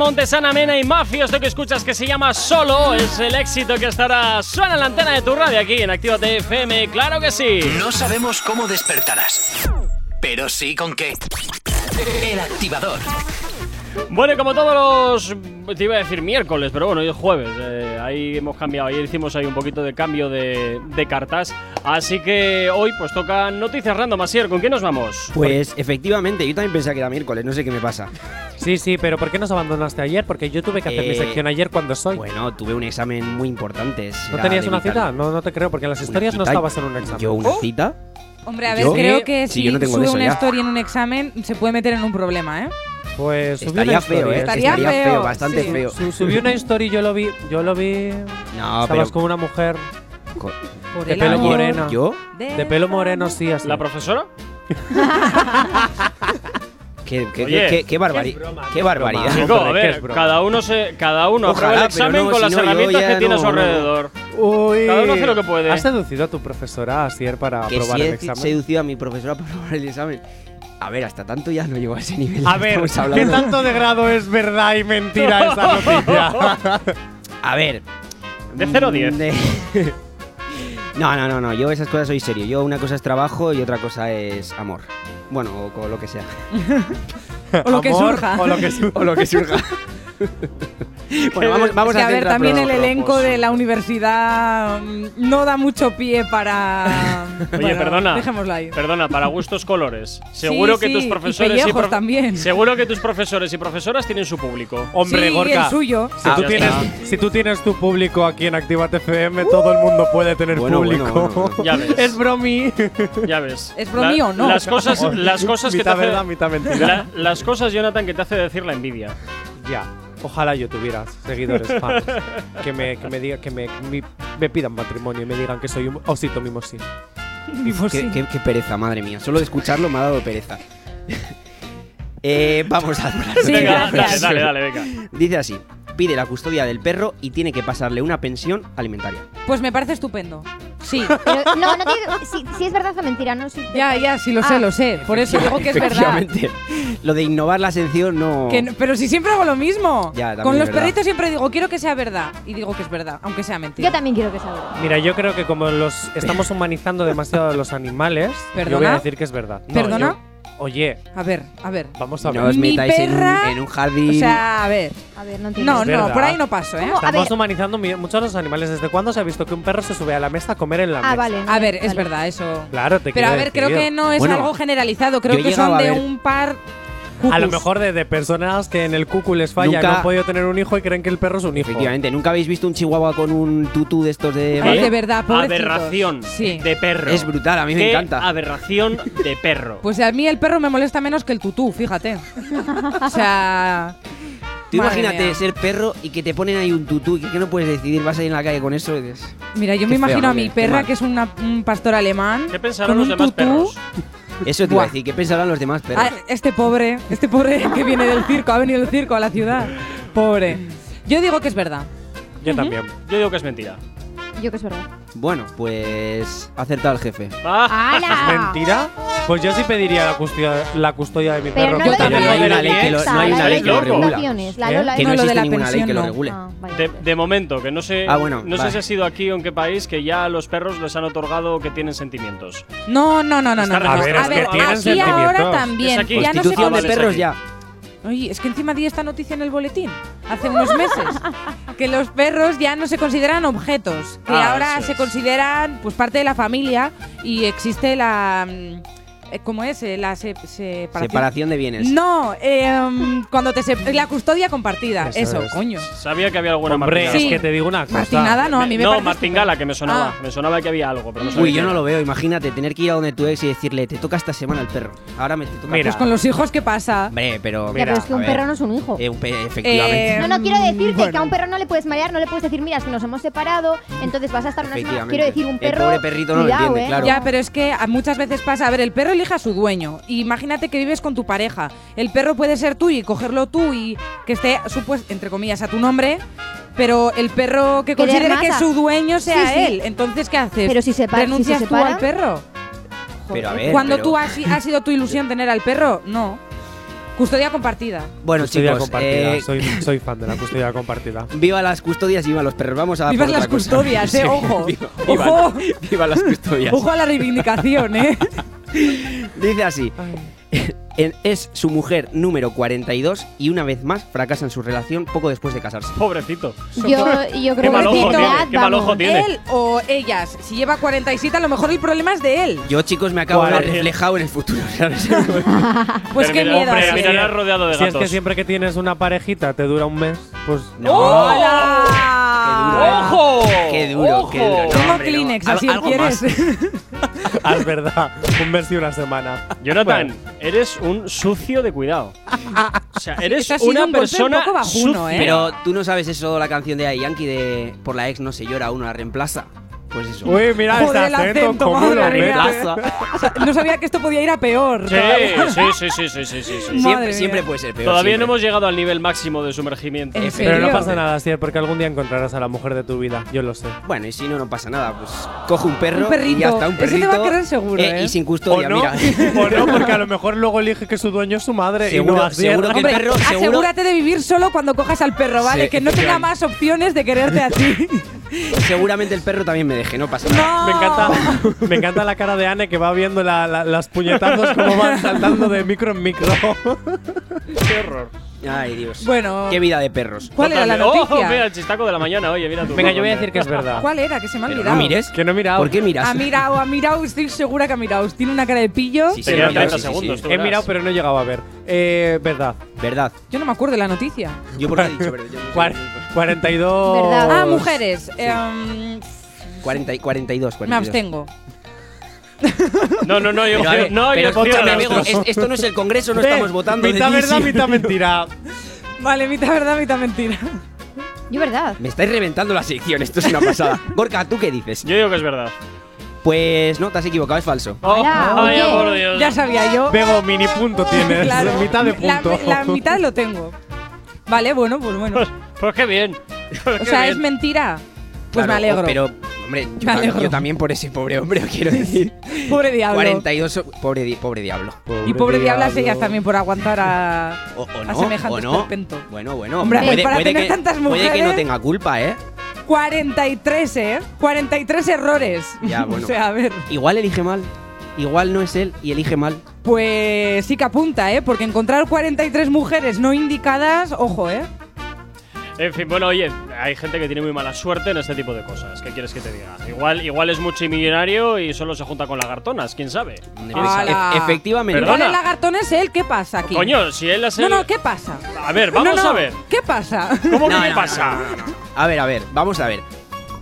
Mar Montesana Mena y Mafia. Esto que escuchas que se llama Solo es el éxito que estará suena en la antena de tu radio aquí en Actívate FM. Claro que sí. No sabemos cómo despertarás, pero sí con qué. El activador. Bueno, y como todos los. Te iba a decir miércoles, pero bueno, hoy es jueves. eh, ahí hemos cambiado. Ayer hicimos ahí un poquito de cambio de, de cartas. Así que hoy, pues toca noticias random. Asier, ¿con quién nos vamos? Pues efectivamente, yo también pensaba que era miércoles, no sé qué me pasa. Sí, sí, pero ¿por qué nos abandonaste ayer? Porque yo tuve que hacer mi Eh, sección ayer cuando soy. Bueno, tuve un examen muy importante. ¿No tenías una vital- cita? No, no te creo, porque en las historias no estabas en un examen. ¿Yo una cita? Hombre, a ver, ¿Yo? creo que Sí, si yo no tengo sube eso una ya. story en un examen se puede meter en un problema, ¿eh? Pues subí Estaría una feo, ¿eh? Estaría Estaría feo, feo, bastante sí. feo. Su- subí una story, yo lo vi, yo lo vi. No, Estabas pero- con una mujer Co- Por de el pelo amor moreno. ¿Yo? De pelo moreno, sí, así. ¿La profesora? [laughs] Qué, qué, Oye. qué, qué barbari- qué barbaridad. Chico, a ver, cada uno se, cada uno Ojalá, el examen pero no, con las herramientas que tiene a su no, no, no. alrededor. Uy. Cada uno hace lo que puede. Has seducido a tu profesora Asier para Que aprobar si el he examen. seducido a mi profesora para probar el examen. A ver, hasta tanto ya no llego a ese nivel. A ver, ¿qué tanto de grado es verdad y mentira esa noticia? [laughs] A ver. De 0 a 10. mm, de- [laughs] No, no, no, no. Yo esas cosas soy serio. Yo una cosa es trabajo y otra cosa es amor. Bueno, o con lo que sea. [laughs] O lo que surja. O lo que surja. O lo que surja. [laughs] bueno, vamos, vamos Es que, a a ver, también el elenco de la universidad mm, no da mucho pie para. Oye, Bueno, perdona. Dejémoslo ahí. Perdona, para gustos colores. Seguro que sí, tus y profesores pellejos profe- también. Seguro que tus profesores y profesoras tienen su público. Hombre, Sí, y Gorka. el suyo. Si, Ah, tú tienes, si tú tienes tu público aquí en Activate FM, todo el mundo puede tener Bueno, público. bueno, bueno, bueno. Ya ves. [laughs] es bromi. Ya ves. ¿Es bromí o no? Las cosas, [laughs] las cosas que te hace, verdad, mitad mentira. la- las cosas, Jonathan, que te hace decir la envidia. Ya. Ojalá yo tuviera seguidores [laughs] fans que me, que me diga que me, me, me pidan matrimonio y me digan que soy un osito mimosín. Qué, qué- qué pereza, madre mía. Solo de escucharlo me ha dado pereza. [laughs] eh, vamos a Sí, venga, dale, gracias. dale, dale, venga. Dice así: pide la custodia del perro y tiene que pasarle una pensión alimentaria. Pues me parece estupendo. Sí. [laughs] Pero, no, no tiene, si, si es verdad o mentira, no si Ya, ya, sí lo sé, Ah. lo sé. Por eso digo que es verdad. Efectivamente. Lo de innovar la sección no. Que no- pero si siempre hago lo mismo. Ya, también Con es los verdad. perritos siempre digo, quiero que sea verdad. Y digo que es verdad, aunque sea mentira. Yo también quiero que sea verdad. Mira, yo creo que como los estamos humanizando demasiado a los animales, yo voy ¿Perdona? a decir que es verdad. No, ¿Perdona? yo- oye, A ver, a ver. vamos a ver. No os Mi metáis en un, perra- en un jardín. O sea, a ver. A ver, no entiendo. No, Es no, verdad. por ahí no paso, ¿eh? ¿Cómo? A Estamos ver. humanizando mi- mucho a los animales. ¿Desde cuándo se ha visto que un perro se sube a la mesa a comer en la mesa? Ah, vale. no, A ver, es vale. verdad eso. Claro, te Pero a ver, creo decir. que no es Bueno, algo generalizado. Creo yo que son a de ver- un par. A lo mejor de, de personas que en el cucu les falla, Nunca- no han podido tener un hijo y creen que el perro es un hijo. Efectivamente, ¿nunca habéis visto un chihuahua con un tutú de estos de. Ballet? de verdad, pobrecitos. Aberración Sí. de perro. Es brutal, a mí me encanta. Aberración de perro. Pues a mí el perro me molesta menos que el tutú, fíjate. o sea. Tú madre imagínate mía. ser perro y que te ponen ahí un tutú y que no puedes decidir, vas a ir en la calle con eso y dices. Mira, yo Qué me feo, imagino a mi perra, que es una- un pastor alemán. ¿Qué pensarán con los un demás tutú. perros? Eso te iba a decir, ¿qué pensarán los demás perros? Ah, este pobre, este pobre [laughs] que viene del circo, ha venido del circo a la ciudad. Pobre. Yo digo que es verdad. Yo también. Yo digo que es mentira. Yo que es verdad. Bueno, pues. acertado el jefe. Ah, ¡Hala! ¿Mentira? Pues yo sí pediría la custodia, la custodia de mi Pero perro. no Yo lo también, no hay una ley que lo- no hay una ley que lo las regula. la- ¿Eh? Que no, No, lo de existe la ninguna ley que lo no. regule. Ah, vaya. de, de momento, que no sé, Ah, bueno, no sé vale. si ha sido aquí o en qué país que ya a los perros les han otorgado que tienen sentimientos. No, no, no, no, no. Está no. A ver, es que tienen aquí sentimientos. ahora también. Es aquí. Ya no se Constitución de es perros ya. Oye, es que encima di esta noticia en el boletín hace unos meses que los perros ya no se consideran objetos, que Ah, ahora se es. consideran pues parte de la familia y existe la mm, ¿cómo es? Eh, La se- separación. Separación de bienes. No, eh, mm, cuando te la custodia compartida, Eso eso, es. coño. Sabía que había alguna Hombre, martingala. Sí. es que te digo una cosa. Martinada no, a mí me no, parece martingala, que me sonaba. Ah. Me sonaba que había algo, pero no sabía Uy, yo no lo veo. Imagínate tener que ir a donde tu ex y decirle, te toca esta semana el perro. Ahora me te toca. Mira. Pues con los hijos, ¿qué pasa? Hombre, pero. Ya, Mira, pero es que un perro no es un hijo. Eh, un efectivamente. Eh, No, no, quiero decirte bueno. que a un perro no le puedes marear, no le puedes decir, mira, es que nos hemos separado, entonces vas a estar una semana. Efectivamente. Quiero decir, un El perro. pobre perrito no lo entiende, ¿eh? claro. Ya, pero es que muchas veces pasa. A ver, el perro elige a su dueño. Imagínate que vives con tu pareja. El perro puede ser tuyo y cogerlo tú y que esté, supues- entre comillas, a tu nombre. Pero el perro que Querer considere que su dueño sea Sí, sí. él. Entonces, ¿qué haces? Pero si se pa- si ¿Renuncias se tú separan- al perro? Pero a ver. Cuando pero- tú has, ha sido tu ilusión tener al perro, no. Custodia compartida. Bueno, Custodia chicos, compartida. eh, Soy, [laughs] soy fan de la custodia compartida. viva las custodias y viva los perros. Vamos a Viva por las otra cosa. custodias, eh, [laughs] ojo. Viva, viva- Ojo. viva las custodias. Ojo a la reivindicación, ¿eh? [laughs] Dice así. Es su mujer número 42 y una vez más fracasa en su relación poco después de casarse. Pobrecito. Yo, yo creo mal que ojo tiene, qué mal ojo tiene. Él o ellas. Si lleva 47, a lo mejor el problema es de él. Yo, chicos, me acabo de ver reflejado en el futuro. [laughs] ¿sabes? [laughs] Pues qué Termina- miedo. hombre, sí. terminarás rodeado de Si es gatos. que siempre que tienes una parejita te dura un mes, pues No. ¡Hola! ¡Ojo! Qué duro, qué duro. No, no. Kleenex, Al- así quieres. [laughs] Ah, es verdad, un mes y una semana. Jonathan, Bueno. eres un sucio de cuidado. [laughs] O sea, eres Ese ha sido una un golpe un persona poco bajuno, sucia. ¿eh? Pero tú no sabes eso, la canción de Yankee de Por la ex no se llora, uno la reemplaza. Pues eso. Uy, mira Joder, este el acento, acento, cómo madre lo mía. O sea, no sabía que esto podía ir a peor. Sí, todavía. sí, sí, sí, sí, sí, sí, Siempre, siempre puede ser peor. Todavía no siempre. hemos llegado al nivel máximo de sumergimiento. ¿En Pero no pasa nada, Sier, porque algún día encontrarás a la mujer de tu vida, yo lo sé. Bueno, y si no, no pasa nada. Pues coge un perro Un perrito. y ya está, un Ese te perrito. va a querer seguro, ¿eh? Y sin O custodia, no, mira. [laughs] o no, porque a lo mejor luego elige que su dueño es su madre Seguro- y no Asier. seguro que el perro, seguro- asegúrate de vivir solo cuando cojas al perro, ¿vale? Sí, que no tenga más opciones de quererte a ti. Seguramente el perro también me deje, no pasa nada. Me encanta, me encanta la cara de Anne que va viendo la- la- las puñetazos como van saltando de micro en micro. Qué horror. Ay, Dios. Bueno. Qué vida de perros. ¿Cuál era la noticia? Oh, mira el chistaco de la mañana, oye, mira tú. Venga, yo voy a decir que es verdad. ¿Cuál era? Que se me ha olvidado. no mires. Que no he mirado. ¿Por qué miras? Ha mirado, ha mirado, estoy segura que ha mirado. Tiene una cara de pillo. Sí, sí, quedan claro, 30 sí, sí, segundos, sí. tú He mirado, pero no he llegado a ver. Eh, verdad. Verdad. Yo no me acuerdo de la noticia. Yo porque he [laughs] dicho verdad. yo no sé. Cuar- 42. Verdad. Ah, mujeres. em, 40 y 42, 42. me abstengo. No, no, no, yo, Pero, ver, no, pero yo escúchame, opciones. amigo, es- esto no es el Congreso, no Ve, estamos votando. Mitad de verdad, sí. mitad mentira. Vale, mitad verdad, mitad mentira. Yo, verdad. Me estáis reventando la sección, esto es una pasada. [laughs] Gorka, ¿tú qué dices? Yo digo que es verdad. Pues no, te has equivocado, es falso. Oh, Hola, ay, por Dios. Ya sabía yo. Vego, mini punto [laughs] tienes. Claro. Mitad de La- punto. La, mitad lo tengo. Vale, bueno, pues bueno. Pues, pues qué bien. Pues O qué sea, bien. es mentira. Pues Claro, me alegro. Pero, hombre, yo, Me también- alegro. yo también por ese pobre hombre, [laughs] quiero decir. Pobre diablo. 42, so- pobre, di- pobre diablo. Y pobre diablas ellas también por aguantar a, O, o a semejantes o no. Bueno, bueno. Hombre, puede, para puede tener que, tantas puede que no mujeres- tenga culpa, ¿eh? 43, ¿eh? 43 errores. Ya, [laughs] bueno. o sea, a ver. Igual elige mal. Igual no es él y elige mal. Pues sí que apunta, ¿eh? Porque encontrar 43 mujeres no indicadas, ojo, ¿eh? En fin, bueno, oye, hay gente que tiene muy mala suerte en este tipo de cosas. ¿Qué quieres que te diga? Igual, igual es multimillonario y solo se junta con lagartonas, quién sabe. E- efectivamente. Perdona. ¿Cuál el lagartón es él? ¿Qué pasa aquí? Coño, si él es No, el- no, ¿qué pasa? A ver, vamos No, no, a ver. ¿Qué pasa? ¿Cómo que No, qué no, pasa? no, no, no, no. A ver, a ver, vamos a ver.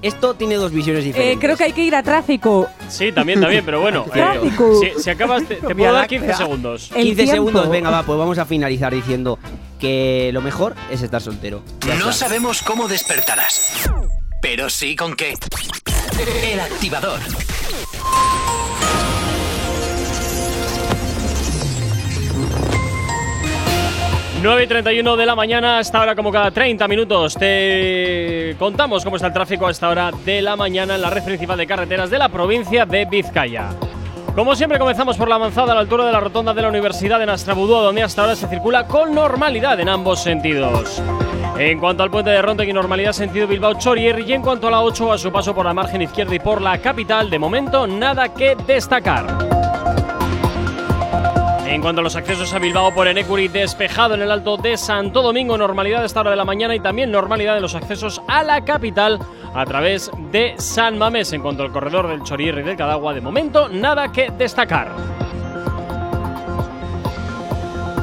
Esto tiene dos visiones Eh, diferentes. creo que hay que ir a tráfico. Sí, también, también, pero bueno. [laughs] eh, Tráfico. si, si acabas, te, te puedo dar 15 segundos. El 15 tiempo. segundos, venga, va, pues vamos a finalizar diciendo que lo mejor es estar soltero. Ya No está. sabemos cómo despertarás, pero sí con qué. El activador. 9 y 31 de la mañana, hasta ahora como cada 30 minutos te contamos cómo está el tráfico a esta hora de la mañana en la red principal de carreteras de la provincia de Vizcaya. Como siempre comenzamos por la avanzada a la altura de la rotonda de la Universidad de Nastrabudúa, donde hasta ahora se circula con normalidad en ambos sentidos. En cuanto al puente de Rontegui, normalidad sentido Bilbao-Chorier y en cuanto a la 8 a su paso por la margen izquierda y por la capital, de momento nada que destacar. En cuanto a los accesos a Bilbao por Enecuri, despejado en el Alto de Santo Domingo, normalidad a esta hora de la mañana y también normalidad en los accesos a la capital a través de San Mamés. En cuanto al corredor del Chorierre y del Cadagua, de momento nada que destacar.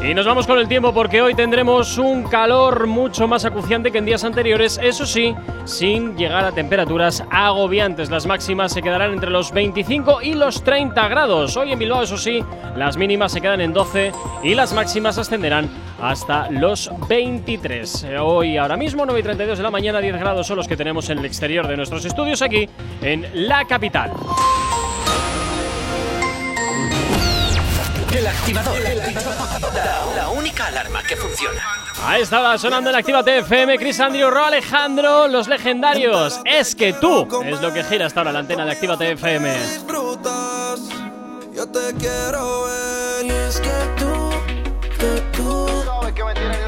Y nos vamos con el tiempo porque hoy tendremos un calor mucho más acuciante que en días anteriores, eso sí, sin llegar a temperaturas agobiantes. Las máximas se quedarán entre los 25 y los 30 grados. Hoy en Bilbao, eso sí, las mínimas se quedan en 12 y las máximas ascenderán hasta los 23. Eh, Hoy, ahora mismo, 9 y 32 de la mañana, 10 grados son los que tenemos en el exterior de nuestros estudios aquí en la capital. El activador. La, única alarma que funciona. Ahí estaba sonando el Actívate FM, Chris Andrew, Ro Alejandro, los legendarios. Es que tú es lo que gira hasta ahora la antena de Actívate FM. Disfrutas, yo te quiero ver. Y es que tú, que tú. Sabes que me tienes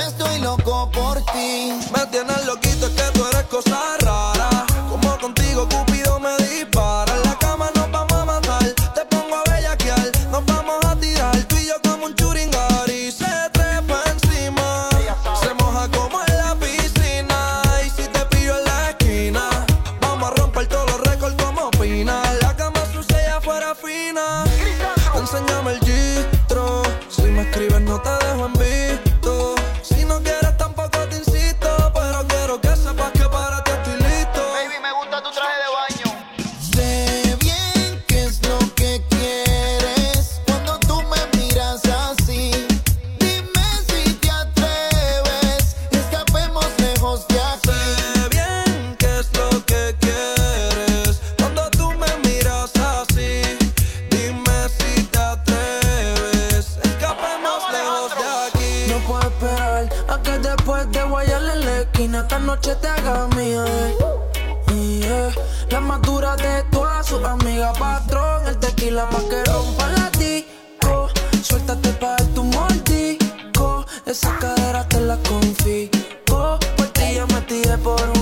estoy loco por ti. Me tienes loquito que tú eres cosa Esa cadera te la confí. Por ti yo me tiré por un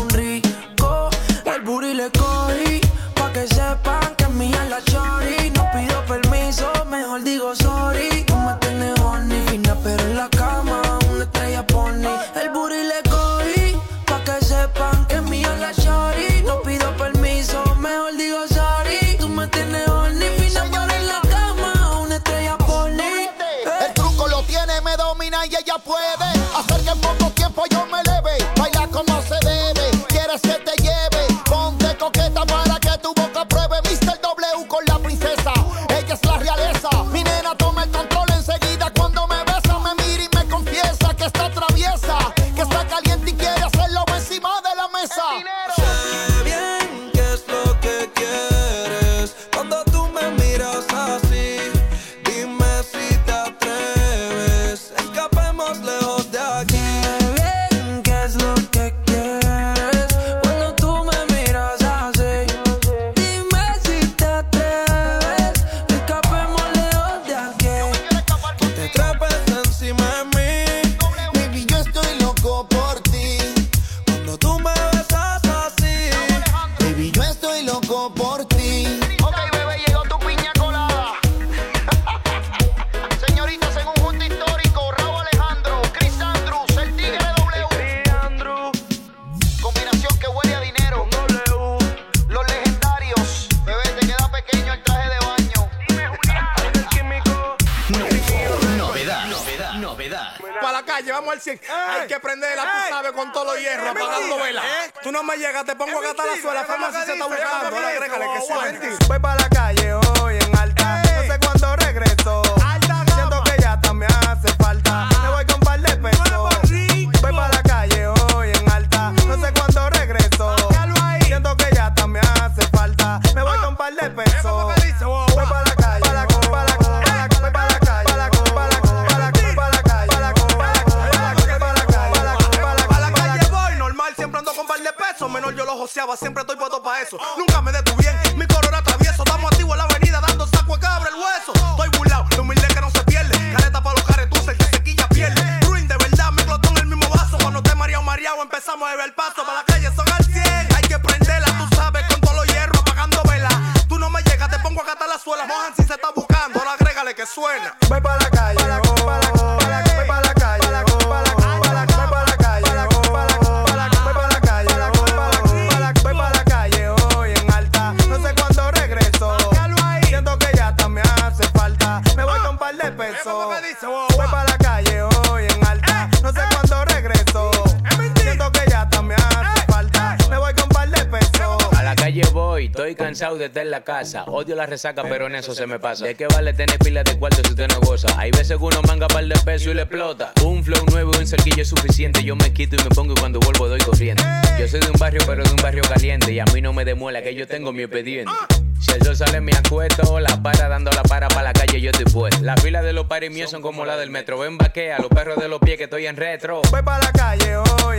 Resaca, pero en eso se me pasa. ¿De qué vale tener pila de cuartos si usted no goza? Hay veces que uno manga par de peso y le explota. Un flow nuevo y un cerquillo es suficiente. Yo me quito y me pongo y cuando vuelvo doy corriente. Yo soy de un barrio, pero de un barrio caliente. Y a mí no me demuela que yo tengo mi expediente. Si el sol sale me acuesto, la para dando la para para la calle yo estoy pues. La fila de los paris míos son como la del metro. Ven vaquea, los perros de los pies que estoy en retro. Voy para la calle hoy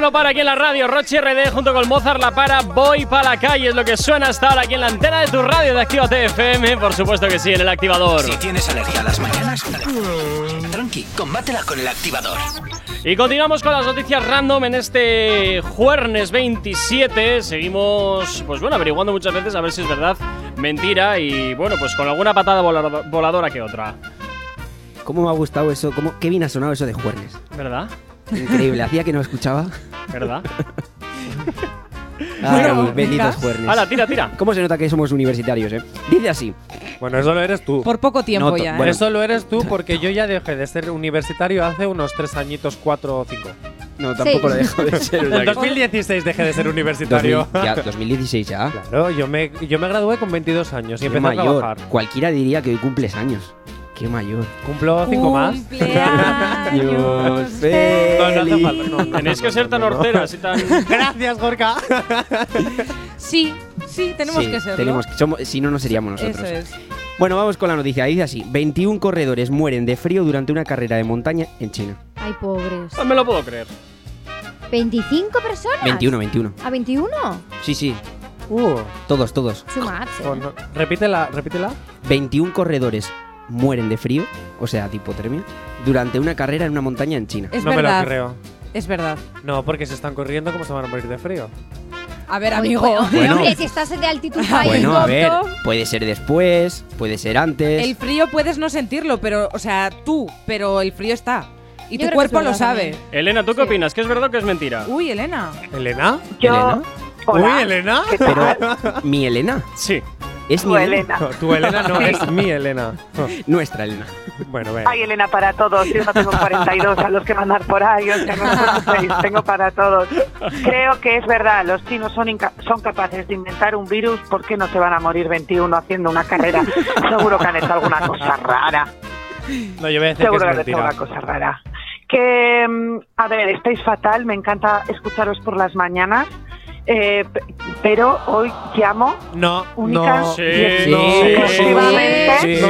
No para aquí en la radio. Roche RD junto con Mozart la para. Voy para la calle. Es lo que suena hasta ahora aquí en la antena de tu radio de Actívate FM. Por supuesto que sí, en el activador. Si tienes alergia a las mañanas, tranqui, combátela con el activador. Y continuamos con las noticias random en este jueves 27. Seguimos, pues bueno, averiguando muchas veces a ver si es verdad, mentira y bueno, pues con alguna patada vola- voladora que otra. ¿Cómo me ha gustado eso? ¿Cómo, qué bien ha sonado eso de Juernes. ¿Verdad? Increíble, hacía que no escuchaba. ¿Verdad? Ay, Bueno, benditos. Juernes. Hala, tira, tira. ¿Cómo se nota que somos universitarios, eh? Dice así. Bueno, eso lo eres tú. Por poco tiempo No, ya. ¿eh? bueno. Eso lo eres tú porque yo ya dejé de ser universitario hace unos tres añitos, cuatro o cinco. No, tampoco lo dejo de ser. En que- 2016 dejé de ser universitario. 2000 ya, 2016 ya. Claro, yo me, yo me gradué con 22 años y Qué empecé a mayor. trabajar. Cualquiera diría que hoy cumples años. Qué mayor. Cumplo cinco más. Dios, [laughs] No, no hace falta. no, no, [laughs] Tenéis que ser tan horteras y tan. [laughs] Gracias, Gorka. Sí, sí, tenemos Sí, que serlo. tenemos que- somos- si no, no seríamos nosotros. Eso es. Bueno, vamos con la noticia. Dice así: 21 corredores mueren de frío durante una carrera de montaña en China. Ay, pobres. No me lo puedo creer. ¿25 personas? 21, 21. ¿A 21? Sí, sí. Uh, Todos, todos. Too much, eh. Repítela, repítela. 21 corredores mueren de frío, o sea, de hipotermia, durante una carrera en una montaña en China. Es no verdad. me lo creo. Es verdad. No, porque se están corriendo, ¿cómo se van a morir de frío? A ver, amigo. bueno, Bueno. hombre, si estás de altitud [laughs] ahí, Bueno, a ver, puede ser después, puede ser antes. El frío puedes no sentirlo, pero, o sea, tú, pero el frío está. Y Yo tu cuerpo lo sabe. también. Elena, ¿tú qué opinas? ¿Que es verdad o que es mentira? Uy, Elena. ¿Elena? ¿Elena? Uy, Elena. Pero, ¿mi Elena? Sí. ¿Es mi Tu Elena? Elena. No, tu Elena no, Sí. es mi Elena. [laughs] Nuestra Elena. Bueno, venga. Ay, Elena, para todos. Yo no tengo 42 a los que mandar por ahí, o sea, no os preocupéis, tengo para todos. Creo que es verdad, los chinos son, son capaces de inventar un virus, ¿por qué no se van a morir 21 haciendo una carrera? Seguro que han hecho alguna cosa rara. No, yo voy a decir que Seguro es que han hecho alguna cosa rara. Que, mm, a ver, estáis fatal, me encanta escucharos por las mañanas, eh, pero hoy llamo No, única no. Sí, no, Sí, sí,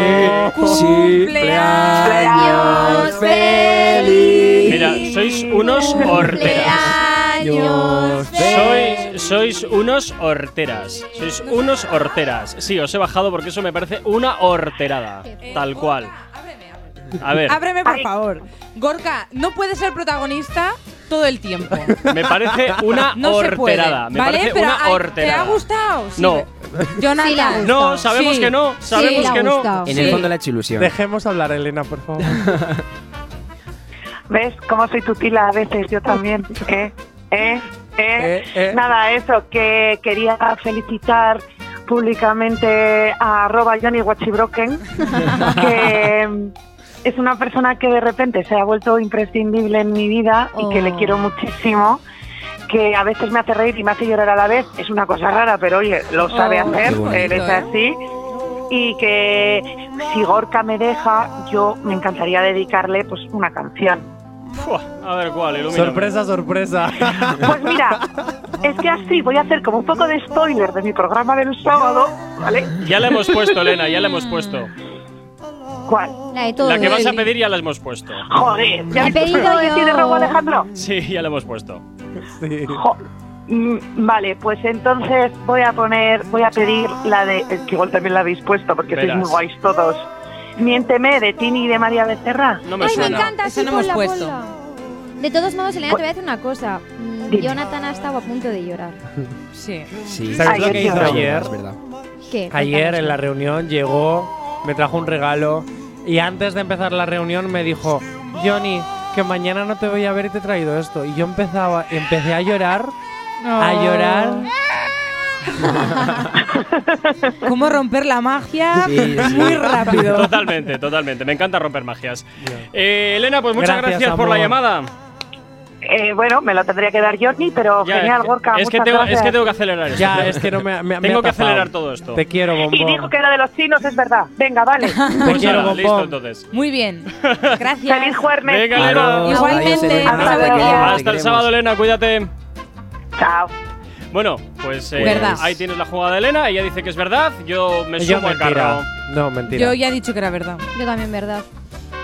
cumpleaños feliz. Mira, sois unos horteras. Cumpleaños Sois, sois unos horteras. Sois unos horteras. Sí, os he bajado porque eso me parece una horterada. Tal cual. A ver, Ábreme, por Ay. favor. Gorka, no puedes ser protagonista todo el tiempo. me parece una No se puede. horterada. Me ¿Vale? parece Pero, una ¿Te ha gustado? Sí, No. Jonathan. Sí le ha gustado. No, sabemos Sí. que no. Sabemos Sí, le ha que no. gustado. En Sí. el fondo le ha hecho ilusión. Dejemos hablar, Elena, por favor. [laughs] ¿Ves cómo soy tutila a veces? Yo también. ¿Eh? ¿Eh? ¿Eh? Eh, eh. Nada, eso, que quería felicitar públicamente a arroba Johnny Watchybroken, [laughs] que es una persona que de repente se ha vuelto imprescindible en mi vida y que le Oh. quiero muchísimo, que a veces me hace reír y me hace llorar a la vez. Es una cosa rara, pero oye, lo sabe Oh, hacer, bonito, él es ¿eh? así. Y que si Gorka me deja, yo me encantaría dedicarle pues una canción. A ver cuál, ilumíname. sorpresa, sorpresa. [laughs] Pues mira, es que así voy a hacer como un poco de spoiler de mi programa del sábado, ¿vale? Ya la hemos puesto, Elena, ya la hemos puesto. ¿Cuál? La de todo. La que vas a pedir ya la hemos puesto. Joder, ¿ya He pedido decir de yo. Raúl Alejandro? Sí, ya la hemos puesto. Sí. Jo- Mm, Vale, pues entonces voy a poner, voy a pedir la de, es que igual también la habéis puesto porque sois Verás. muy guays todos. Miénteme de Tini y de María Becerra. No me Ay, me suena. encanta. Eso sí, no hemos ponla, puesto. ponla. De todos modos, Elena, te voy a decir una cosa. Mm, Dime. Jonathan ha estado a punto de llorar. Sí. Sí. ¿Sabes Ay, lo es que hizo verdad. ayer? Es verdad. ¿Qué? Ayer en la reunión llegó, me trajo un regalo y antes de empezar la reunión me dijo, Johnny, que mañana no te voy a ver y te he traído esto. Y yo empezaba, empecé a llorar, a llorar, [laughs] ¿Cómo romper la magia? Sí, sí. Muy rápido. Totalmente, totalmente. Me encanta romper magias. Eh, Elena, pues muchas Gracias, gracias, por la llamada. Eh, bueno, me lo tendría que dar Johnny, pero Ya, genial, Gorka. es que tengo- es que tengo que acelerar esto. Ya, es que no me, me- me Tengo que acelerar todo esto. Te quiero, Y bombón. dijo que era de los chinos, es verdad. Venga, vale. [laughs] Pues quiero, nada, bombón. listo entonces. Muy bien. Gracias. Feliz jueves. Venga, Elena. Igualmente. Hasta Te te el sábado, Elena, cuídate. Chao. Bueno, pues eh, ahí tienes la jugada de Elena. Ella dice que es verdad. Yo me Yo sumo al carro. No, mentira. Yo ya he dicho que era verdad. Yo también, verdad.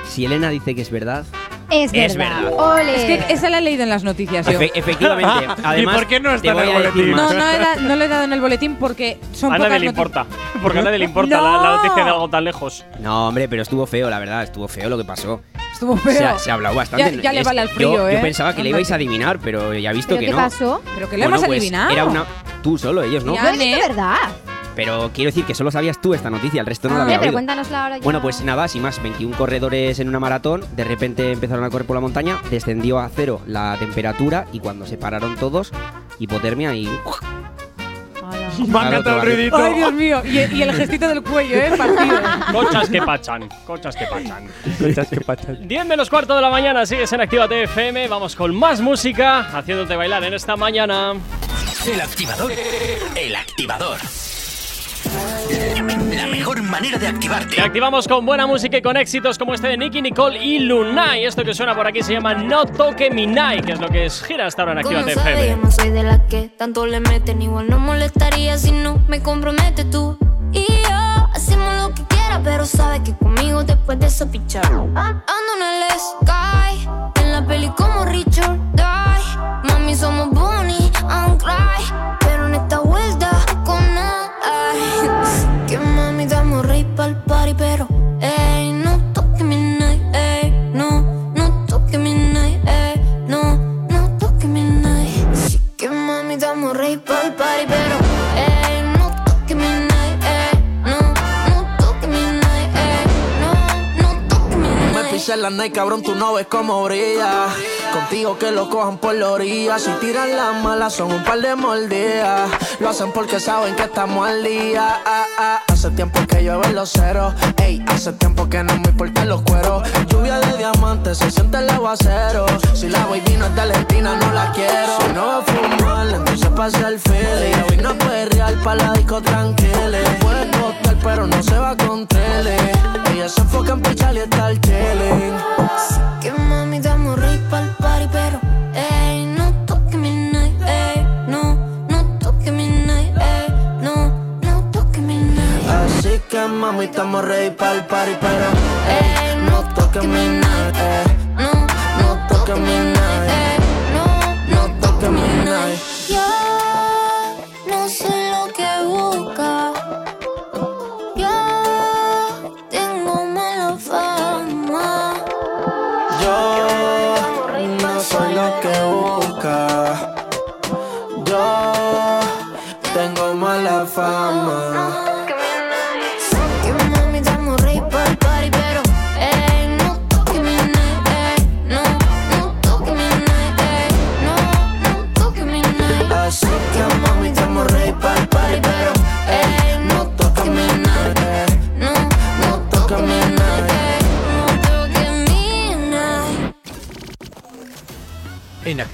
Si Elena dice que es verdad, Es verdad. Es verdad. Ole. Es que esa la he leído en las noticias yo. efe- efectivamente. Además, [laughs] ¿Y por qué no está en el boletín? No, no, he da- no lo he dado en el boletín porque son A nadie le importa. Porque a nadie le [laughs] importa la, la noticia de algo tan lejos. No, hombre, pero estuvo feo, la verdad, estuvo feo lo que pasó. Estuvo feo. se ha hablado bastante. Ya- ya le Es- vale al yo- frío, yo, ¿eh? pensaba que le ibais a adivinar, pero ya he visto ¿Pero que qué no. pasó? Pero que lo Bueno, hemos pues adivinado. Era una. Tú solo, ellos no. Ya. Dicho ¿eh? verdad. Pero quiero decir que solo sabías tú esta noticia, el resto no la Ah, había pero oído. cuéntanosla ahora ya. Bueno, pues nada, sin más, 21 corredores en una maratón, de repente empezaron a correr por la montaña, descendió a cero la temperatura y cuando se pararon todos, hipotermia y... Me ha encantado el ruidito. Ay, Dios mío. Y, y el gestito del cuello, ¿eh? Partido. Cochas que pachan. Cochas que pachan. Conchas que pachas. 10 menos cuarto de la mañana, sigues en Activa FM. Vamos con más música, haciéndote bailar en esta mañana. El activador. El activador. La mejor manera de Te activarte. activamos con buena música y con éxitos como este de Nicky Nicole y Lunay. Esto que suena por aquí se llama No Toque Mi Night, que es lo que es gira hasta ahora en Activa sabes, yo FM. no soy de las que tanto le meten. Igual no molestaría si no me compromete tú. Y yo hacemos lo que quiera, pero sabes que conmigo después de eso pichar. Ando en el sky, en la peli como Richard Die. Mami, somos Bonnie and Clyde. Pero en esta Pisé la night, cabrón, tú no ves cómo brilla. Contigo que lo cojan por la orilla. Si tiran las malas, son un par de mordidas. Lo hacen porque saben que estamos al día. Ah, ah. Hace tiempo que llueven los ceros. Ey, hace tiempo que no me importan los cueros. Lluvia de diamantes, se siente el aguacero. Si la baby no es de Argentina, no la quiero. Si no va a fumar, entonces pasa el feeling. Hoy no puede real para la disco tranquila. Puede costar, pero no se va con tele. Ella se enfoca en pichar y estar chilling. Sí que mami, mami, estamos ready para el party, pero ey, no toques mi night, ey, No, no toques mi night,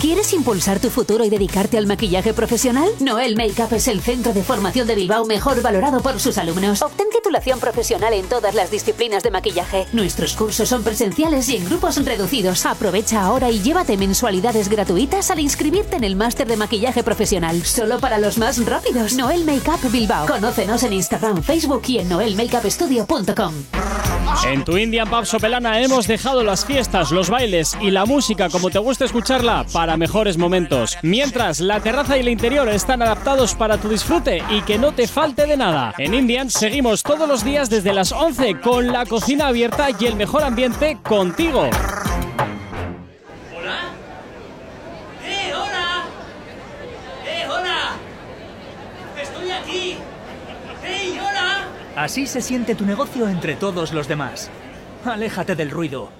¿Quieres impulsar tu futuro y dedicarte al maquillaje profesional? Noel Makeup es el centro de formación de Bilbao mejor valorado por sus alumnos. Obtén titulación profesional en todas las disciplinas de maquillaje. Nuestros cursos son presenciales y en grupos reducidos. Aprovecha ahora y llévate mensualidades gratuitas al inscribirte en el máster de maquillaje profesional. Solo para los más rápidos. Noel Makeup Bilbao. Conócenos en Instagram, Facebook y en noelmakeupstudio.com. En tu Indian Pub Sopelana hemos dejado las fiestas, los bailes y la música como te gusta escucharla para mejores momentos. Mientras la terraza y el interior están adaptados para tu disfrute y que no te falte de nada. En Indian seguimos todos los días desde las 11 con la cocina abierta y el mejor ambiente contigo. ¡Eh, hola! ¡Eh, hola! ¡Estoy aquí! ¡Hey, hola! Así se siente tu negocio entre todos los demás. Aléjate del ruido.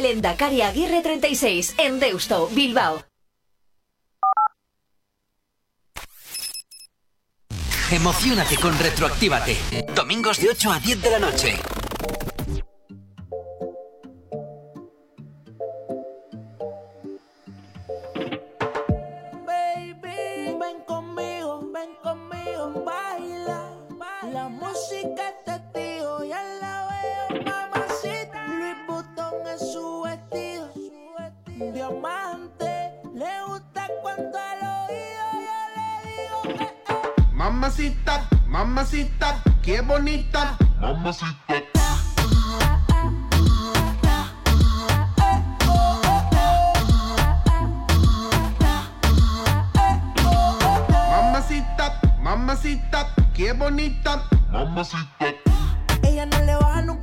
Lendakari Aguirre 36, en Deusto, Bilbao. Emocionate con Retroactívate. Domingos de 8 a 10 de la noche. Mamacita, mamacita, qué bonita. Mamacita. Mamacita, mamacita, qué bonita. Mamacita. Ella no le baja nunca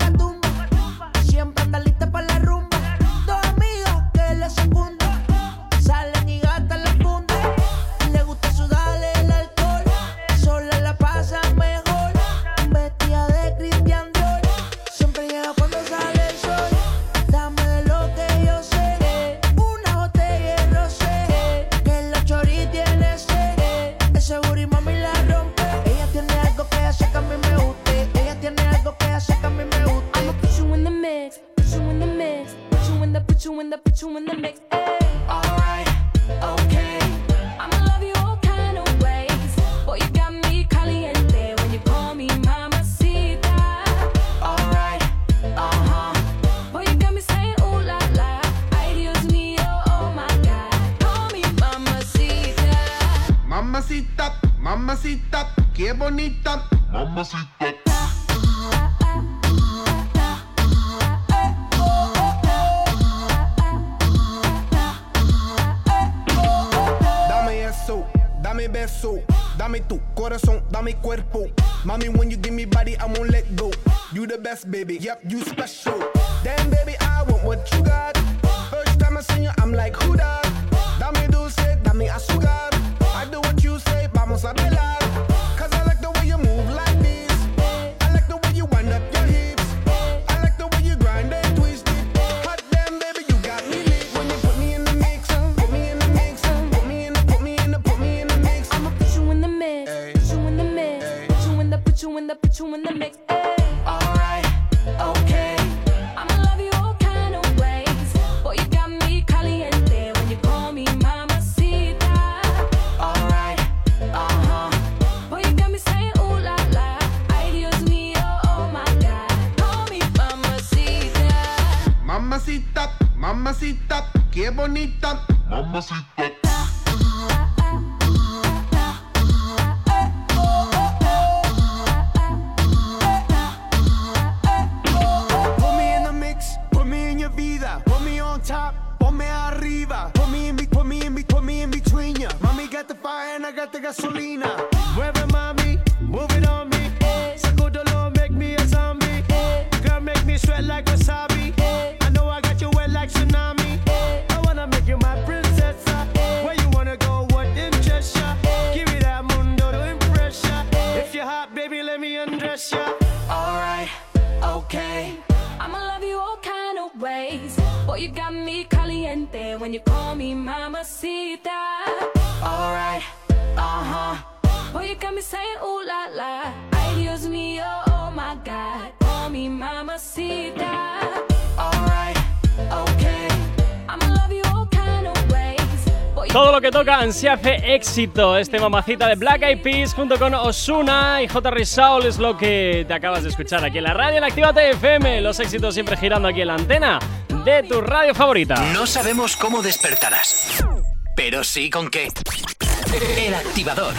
Se hace éxito. Este mamacita de Black Eyed Peas junto con Osuna y J. Soul es lo que te acabas de escuchar aquí en la radio en Actívate FM. Los éxitos siempre girando aquí en la antena de tu radio favorita. No sabemos cómo despertarás, pero sí con qué. El activador.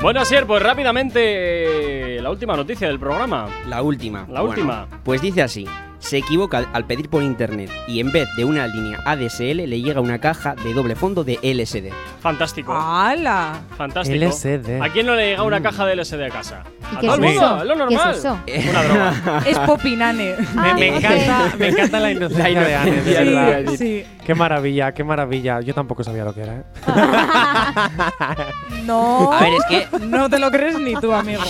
Bueno, Asier, pues rápidamente eh, la última noticia del programa. La última. La última. Pues dice así. Se equivoca al- pedir por internet y en vez de una línea ADSL le llega una caja de doble fondo de LSD. Fantástico. ¡Hala! Fantástico. LSD. ¿A quién no le llega una caja de LSD a casa? ¿Y a qué todo es el mundo, eso? es lo ¿Qué es normal. eso? Una droga. [laughs] Es Popinane. [laughs] Me, me encanta, [laughs] me encanta la inocencia La de Anne, de inocencia, verdad. sí, sí. Qué maravilla, qué maravilla. Yo tampoco sabía lo que era, ¿eh? No. A ver, es que- No te lo crees ni tú, amigo.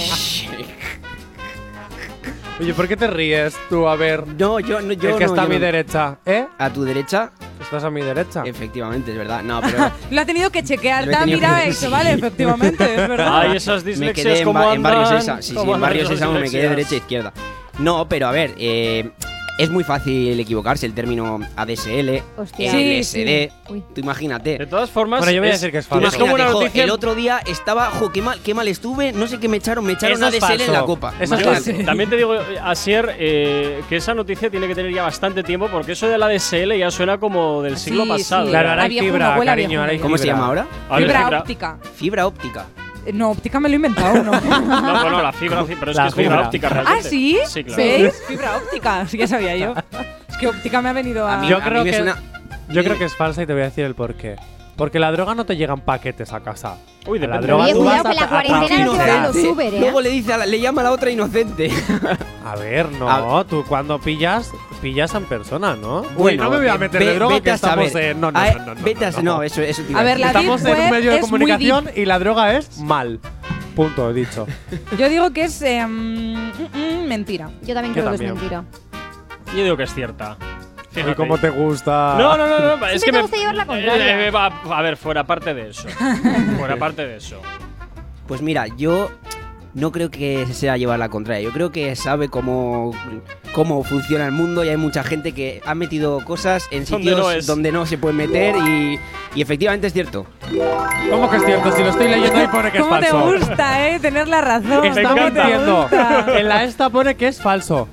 Oye, ¿por qué te ríes tú? A ver. No, yo no. Yo El que no, está a mi no. derecha, ¿eh? A tu derecha. Estás a mi derecha. Efectivamente, es verdad. No, pero. [laughs] Lo ha tenido que chequear. Lo he Te ha tenido mirado que- sí. vale, efectivamente, es verdad. Ay, esas me dislexias quedé en, como ba- en barrio Sésamo. Sí, sí, cómo en andan barrio esas Sésamo me quedé dislexias. derecha e izquierda. No, pero a ver, eh, es muy fácil equivocarse el término ADSL, Hostia. el Sí, LSD. sí. Uy. Tú imagínate. De todas formas, Bueno, yo voy a decir que es Tú falso. Es como una jo, noticia. el otro día estaba, jo, qué mal, qué mal estuve, no sé qué me echaron, me echaron Eso es ADSL en la falso. copa. Eso es Imagínate. falso. También te digo, Asier, eh, que esa noticia tiene que tener ya bastante tiempo porque eso de la DSL ya suena como del siglo Sí, pasado. sí. Claro, ahora hay viejuno, fibra, cariño, ahora hay ¿Cómo se fibra. llama ahora? Fibra fibra- óptica. Fibra óptica. No, óptica me lo he inventado, ¿no? [laughs] No, bueno, la fibra, pero es La que es fibra fibra. óptica ¿Ah, realmente. sí? Sí, claro. ¿Veis? Fibra óptica, sí que sabía yo. Es que óptica me ha venido a. A mí, Yo a mí creo me que- suena. Yo creo que es falsa y te voy a decir el por qué. Porque la droga no te llega en paquetes a casa. Uy, la depende. droga Oye, cuidado que la cuarentena no se los. Uber, ¿eh? Luego le dice a la- le llama a la otra inocente. [laughs] A ver, no, tú cuando pillas, pillas en persona, ¿no? Uy, no me voy a meter ve- de droga que a estamos saber. en... No, no, no, no, no, Vete a no, no, eso, eso A ver, la Estamos en un medio de comunicación y la droga es [laughs] mal. Punto, he dicho. Yo digo que es eh, mm, mm, mentira. Yo también Yo creo que también. es mentira. Yo digo que es cierta. Y Fíjate. cómo te gusta. No, no, no, no, es que te me gusta llevar la contraria. Eh, eh, va, a ver, fuera parte de eso. [laughs] fuera parte de eso. Pues mira, yo no creo que sea llevar la contraria. Yo creo que sabe cómo, cómo funciona el mundo y hay mucha gente que ha metido cosas en Donde sitios no es. donde no se puede meter y, y efectivamente es cierto. ¿Cómo que es cierto? Si lo estoy leyendo ahí pone que es ¿Cómo te falso. gusta, eh? Tener la razón. Está ¿Cómo te mintiendo. En la esta pone que es falso.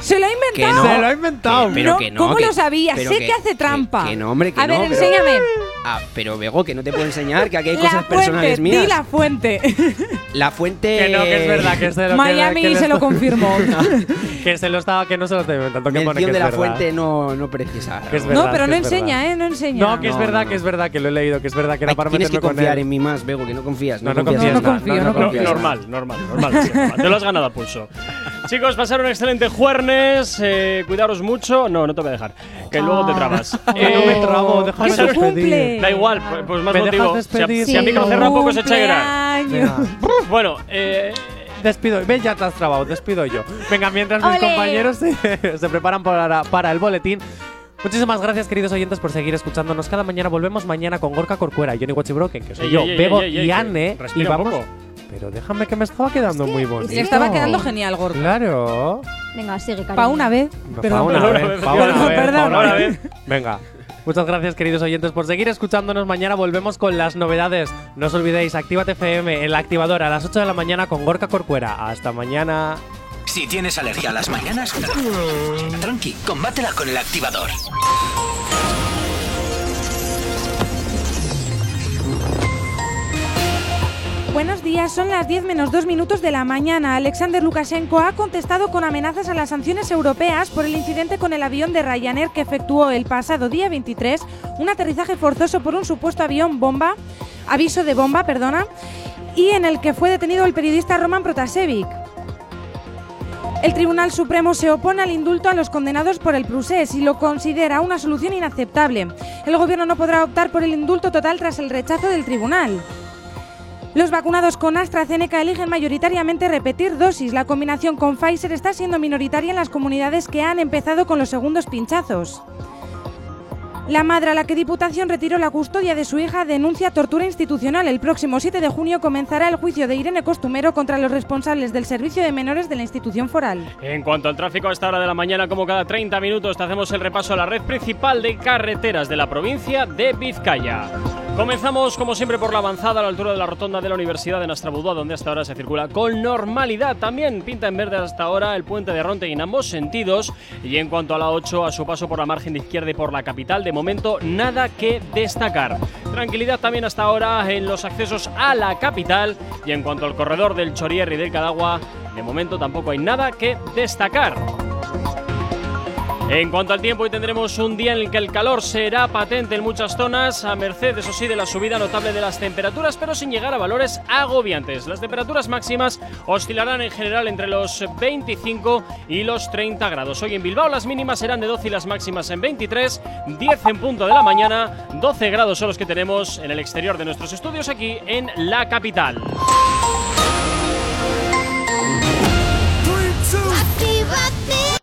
Se lo ha Que inventado. no. Se lo ha inventado. Que- pero No, que no. ¿Cómo que- lo sabía? pero Sé que, hace trampa. Que, no, hombre, que A ver, no. pero- enséñame. Ah, pero Bego, que no te puedo enseñar, que aquí hay la cosas fuente, personales mías. di la fuente. [laughs] La fuente. Que no, que es verdad, que es de lo que- Miami que se lo [laughs] confirmó. [laughs] que se lo estaba, que no se lo está inventando. Que pone Mención que de la verdad. fuente no, no precisa. Que es no, verdad, pero que no es verdad. enseña, ¿eh? No enseña. No, que es No, verdad, no, que es verdad, que lo he leído, que es verdad que era para Tienes que meterme con confiar él. en mí más, Bego, que no confías. No, No, no confías. No, no confío, no no No, normal, normal, normal. Te lo has ganado a pulso. Chicos, pasar un excelente jueves. eh, cuidaros mucho. No, no te voy a dejar. Que luego te trabas. [laughs] no me trabo, déjame ¡Que cumple! Da igual, pues, pues más ¿Me dejas motivo. Si a, despedir? si a micro Sí. cerrado poco se echa a llorar. Bueno, eh, Despido, ven ya te has trabado, despido yo. Venga, mientras mis ¡Ole! compañeros se, se preparan para, para el boletín. Muchísimas gracias, queridos oyentes, por seguir escuchándonos cada mañana. Volvemos mañana con Gorka Corcuera, Johnny Watchybroken, que soy Ey, yo, ey, Bebo ey, ey, y que Anne. Y respira un vamos. poco. Pero déjame que me estaba quedando muy bonito. Se estaba quedando genial, Gorka. Claro. Venga, sigue, cariño. Pa' una vez. Pa' una vez, pa' vez, Una vez. Venga. Muchas gracias, queridos oyentes, por seguir escuchándonos. Mañana volvemos con las novedades. No os olvidéis, Actívate FM, el activador a las 8 de la mañana con Gorka Corcuera. Hasta mañana. Si tienes alergia a las mañanas, tranqui, combátela con el activador. Buenos días, son las 10 menos 2 minutos de la mañana. Alexander Lukashenko ha contestado con amenazas a las sanciones europeas por el incidente con el avión de Ryanair que efectuó el pasado día 23 un aterrizaje forzoso por un supuesto avión bomba, aviso de bomba, perdona, y en el que fue detenido el periodista Roman Protasevich. El Tribunal Supremo se opone al indulto a los condenados por el procés y lo considera una solución inaceptable. El gobierno no podrá optar por el indulto total tras el rechazo del tribunal. Los vacunados con AstraZeneca eligen mayoritariamente repetir dosis. La combinación con Pfizer está siendo minoritaria en las comunidades que han empezado con los segundos pinchazos. La madre a la que Diputación retiró la custodia de su hija denuncia tortura institucional. El próximo 7 de junio comenzará el juicio de Irene Costumero contra los responsables del servicio de menores de la institución foral. En cuanto al tráfico a esta hora de la mañana, como cada 30 minutos, te hacemos el repaso a la red principal de carreteras de la provincia de Vizcaya. Comenzamos, como siempre, por la avanzada a la altura de la rotonda de la Universidad de Nastrabudúa, donde hasta ahora se circula con normalidad. También pinta en verde hasta ahora el puente de Ronte en ambos sentidos. Y en cuanto a la 8, a su paso por la margen de izquierda y por la capital, de momento nada que destacar. Tranquilidad también hasta ahora en los accesos a la capital. Y en cuanto al corredor del Chorier y del Cadagua, de momento tampoco hay nada que destacar. En cuanto al tiempo, hoy tendremos un día en el que el calor será patente en muchas zonas, a merced, eso sí, de la subida notable de las temperaturas, pero sin llegar a valores agobiantes. Las temperaturas máximas oscilarán en general entre los 25 y los 30 grados. Hoy en Bilbao las mínimas serán de 12 y las máximas en 23, 10 en punto de la mañana, 12 grados son los que tenemos en el exterior de nuestros estudios aquí en la capital.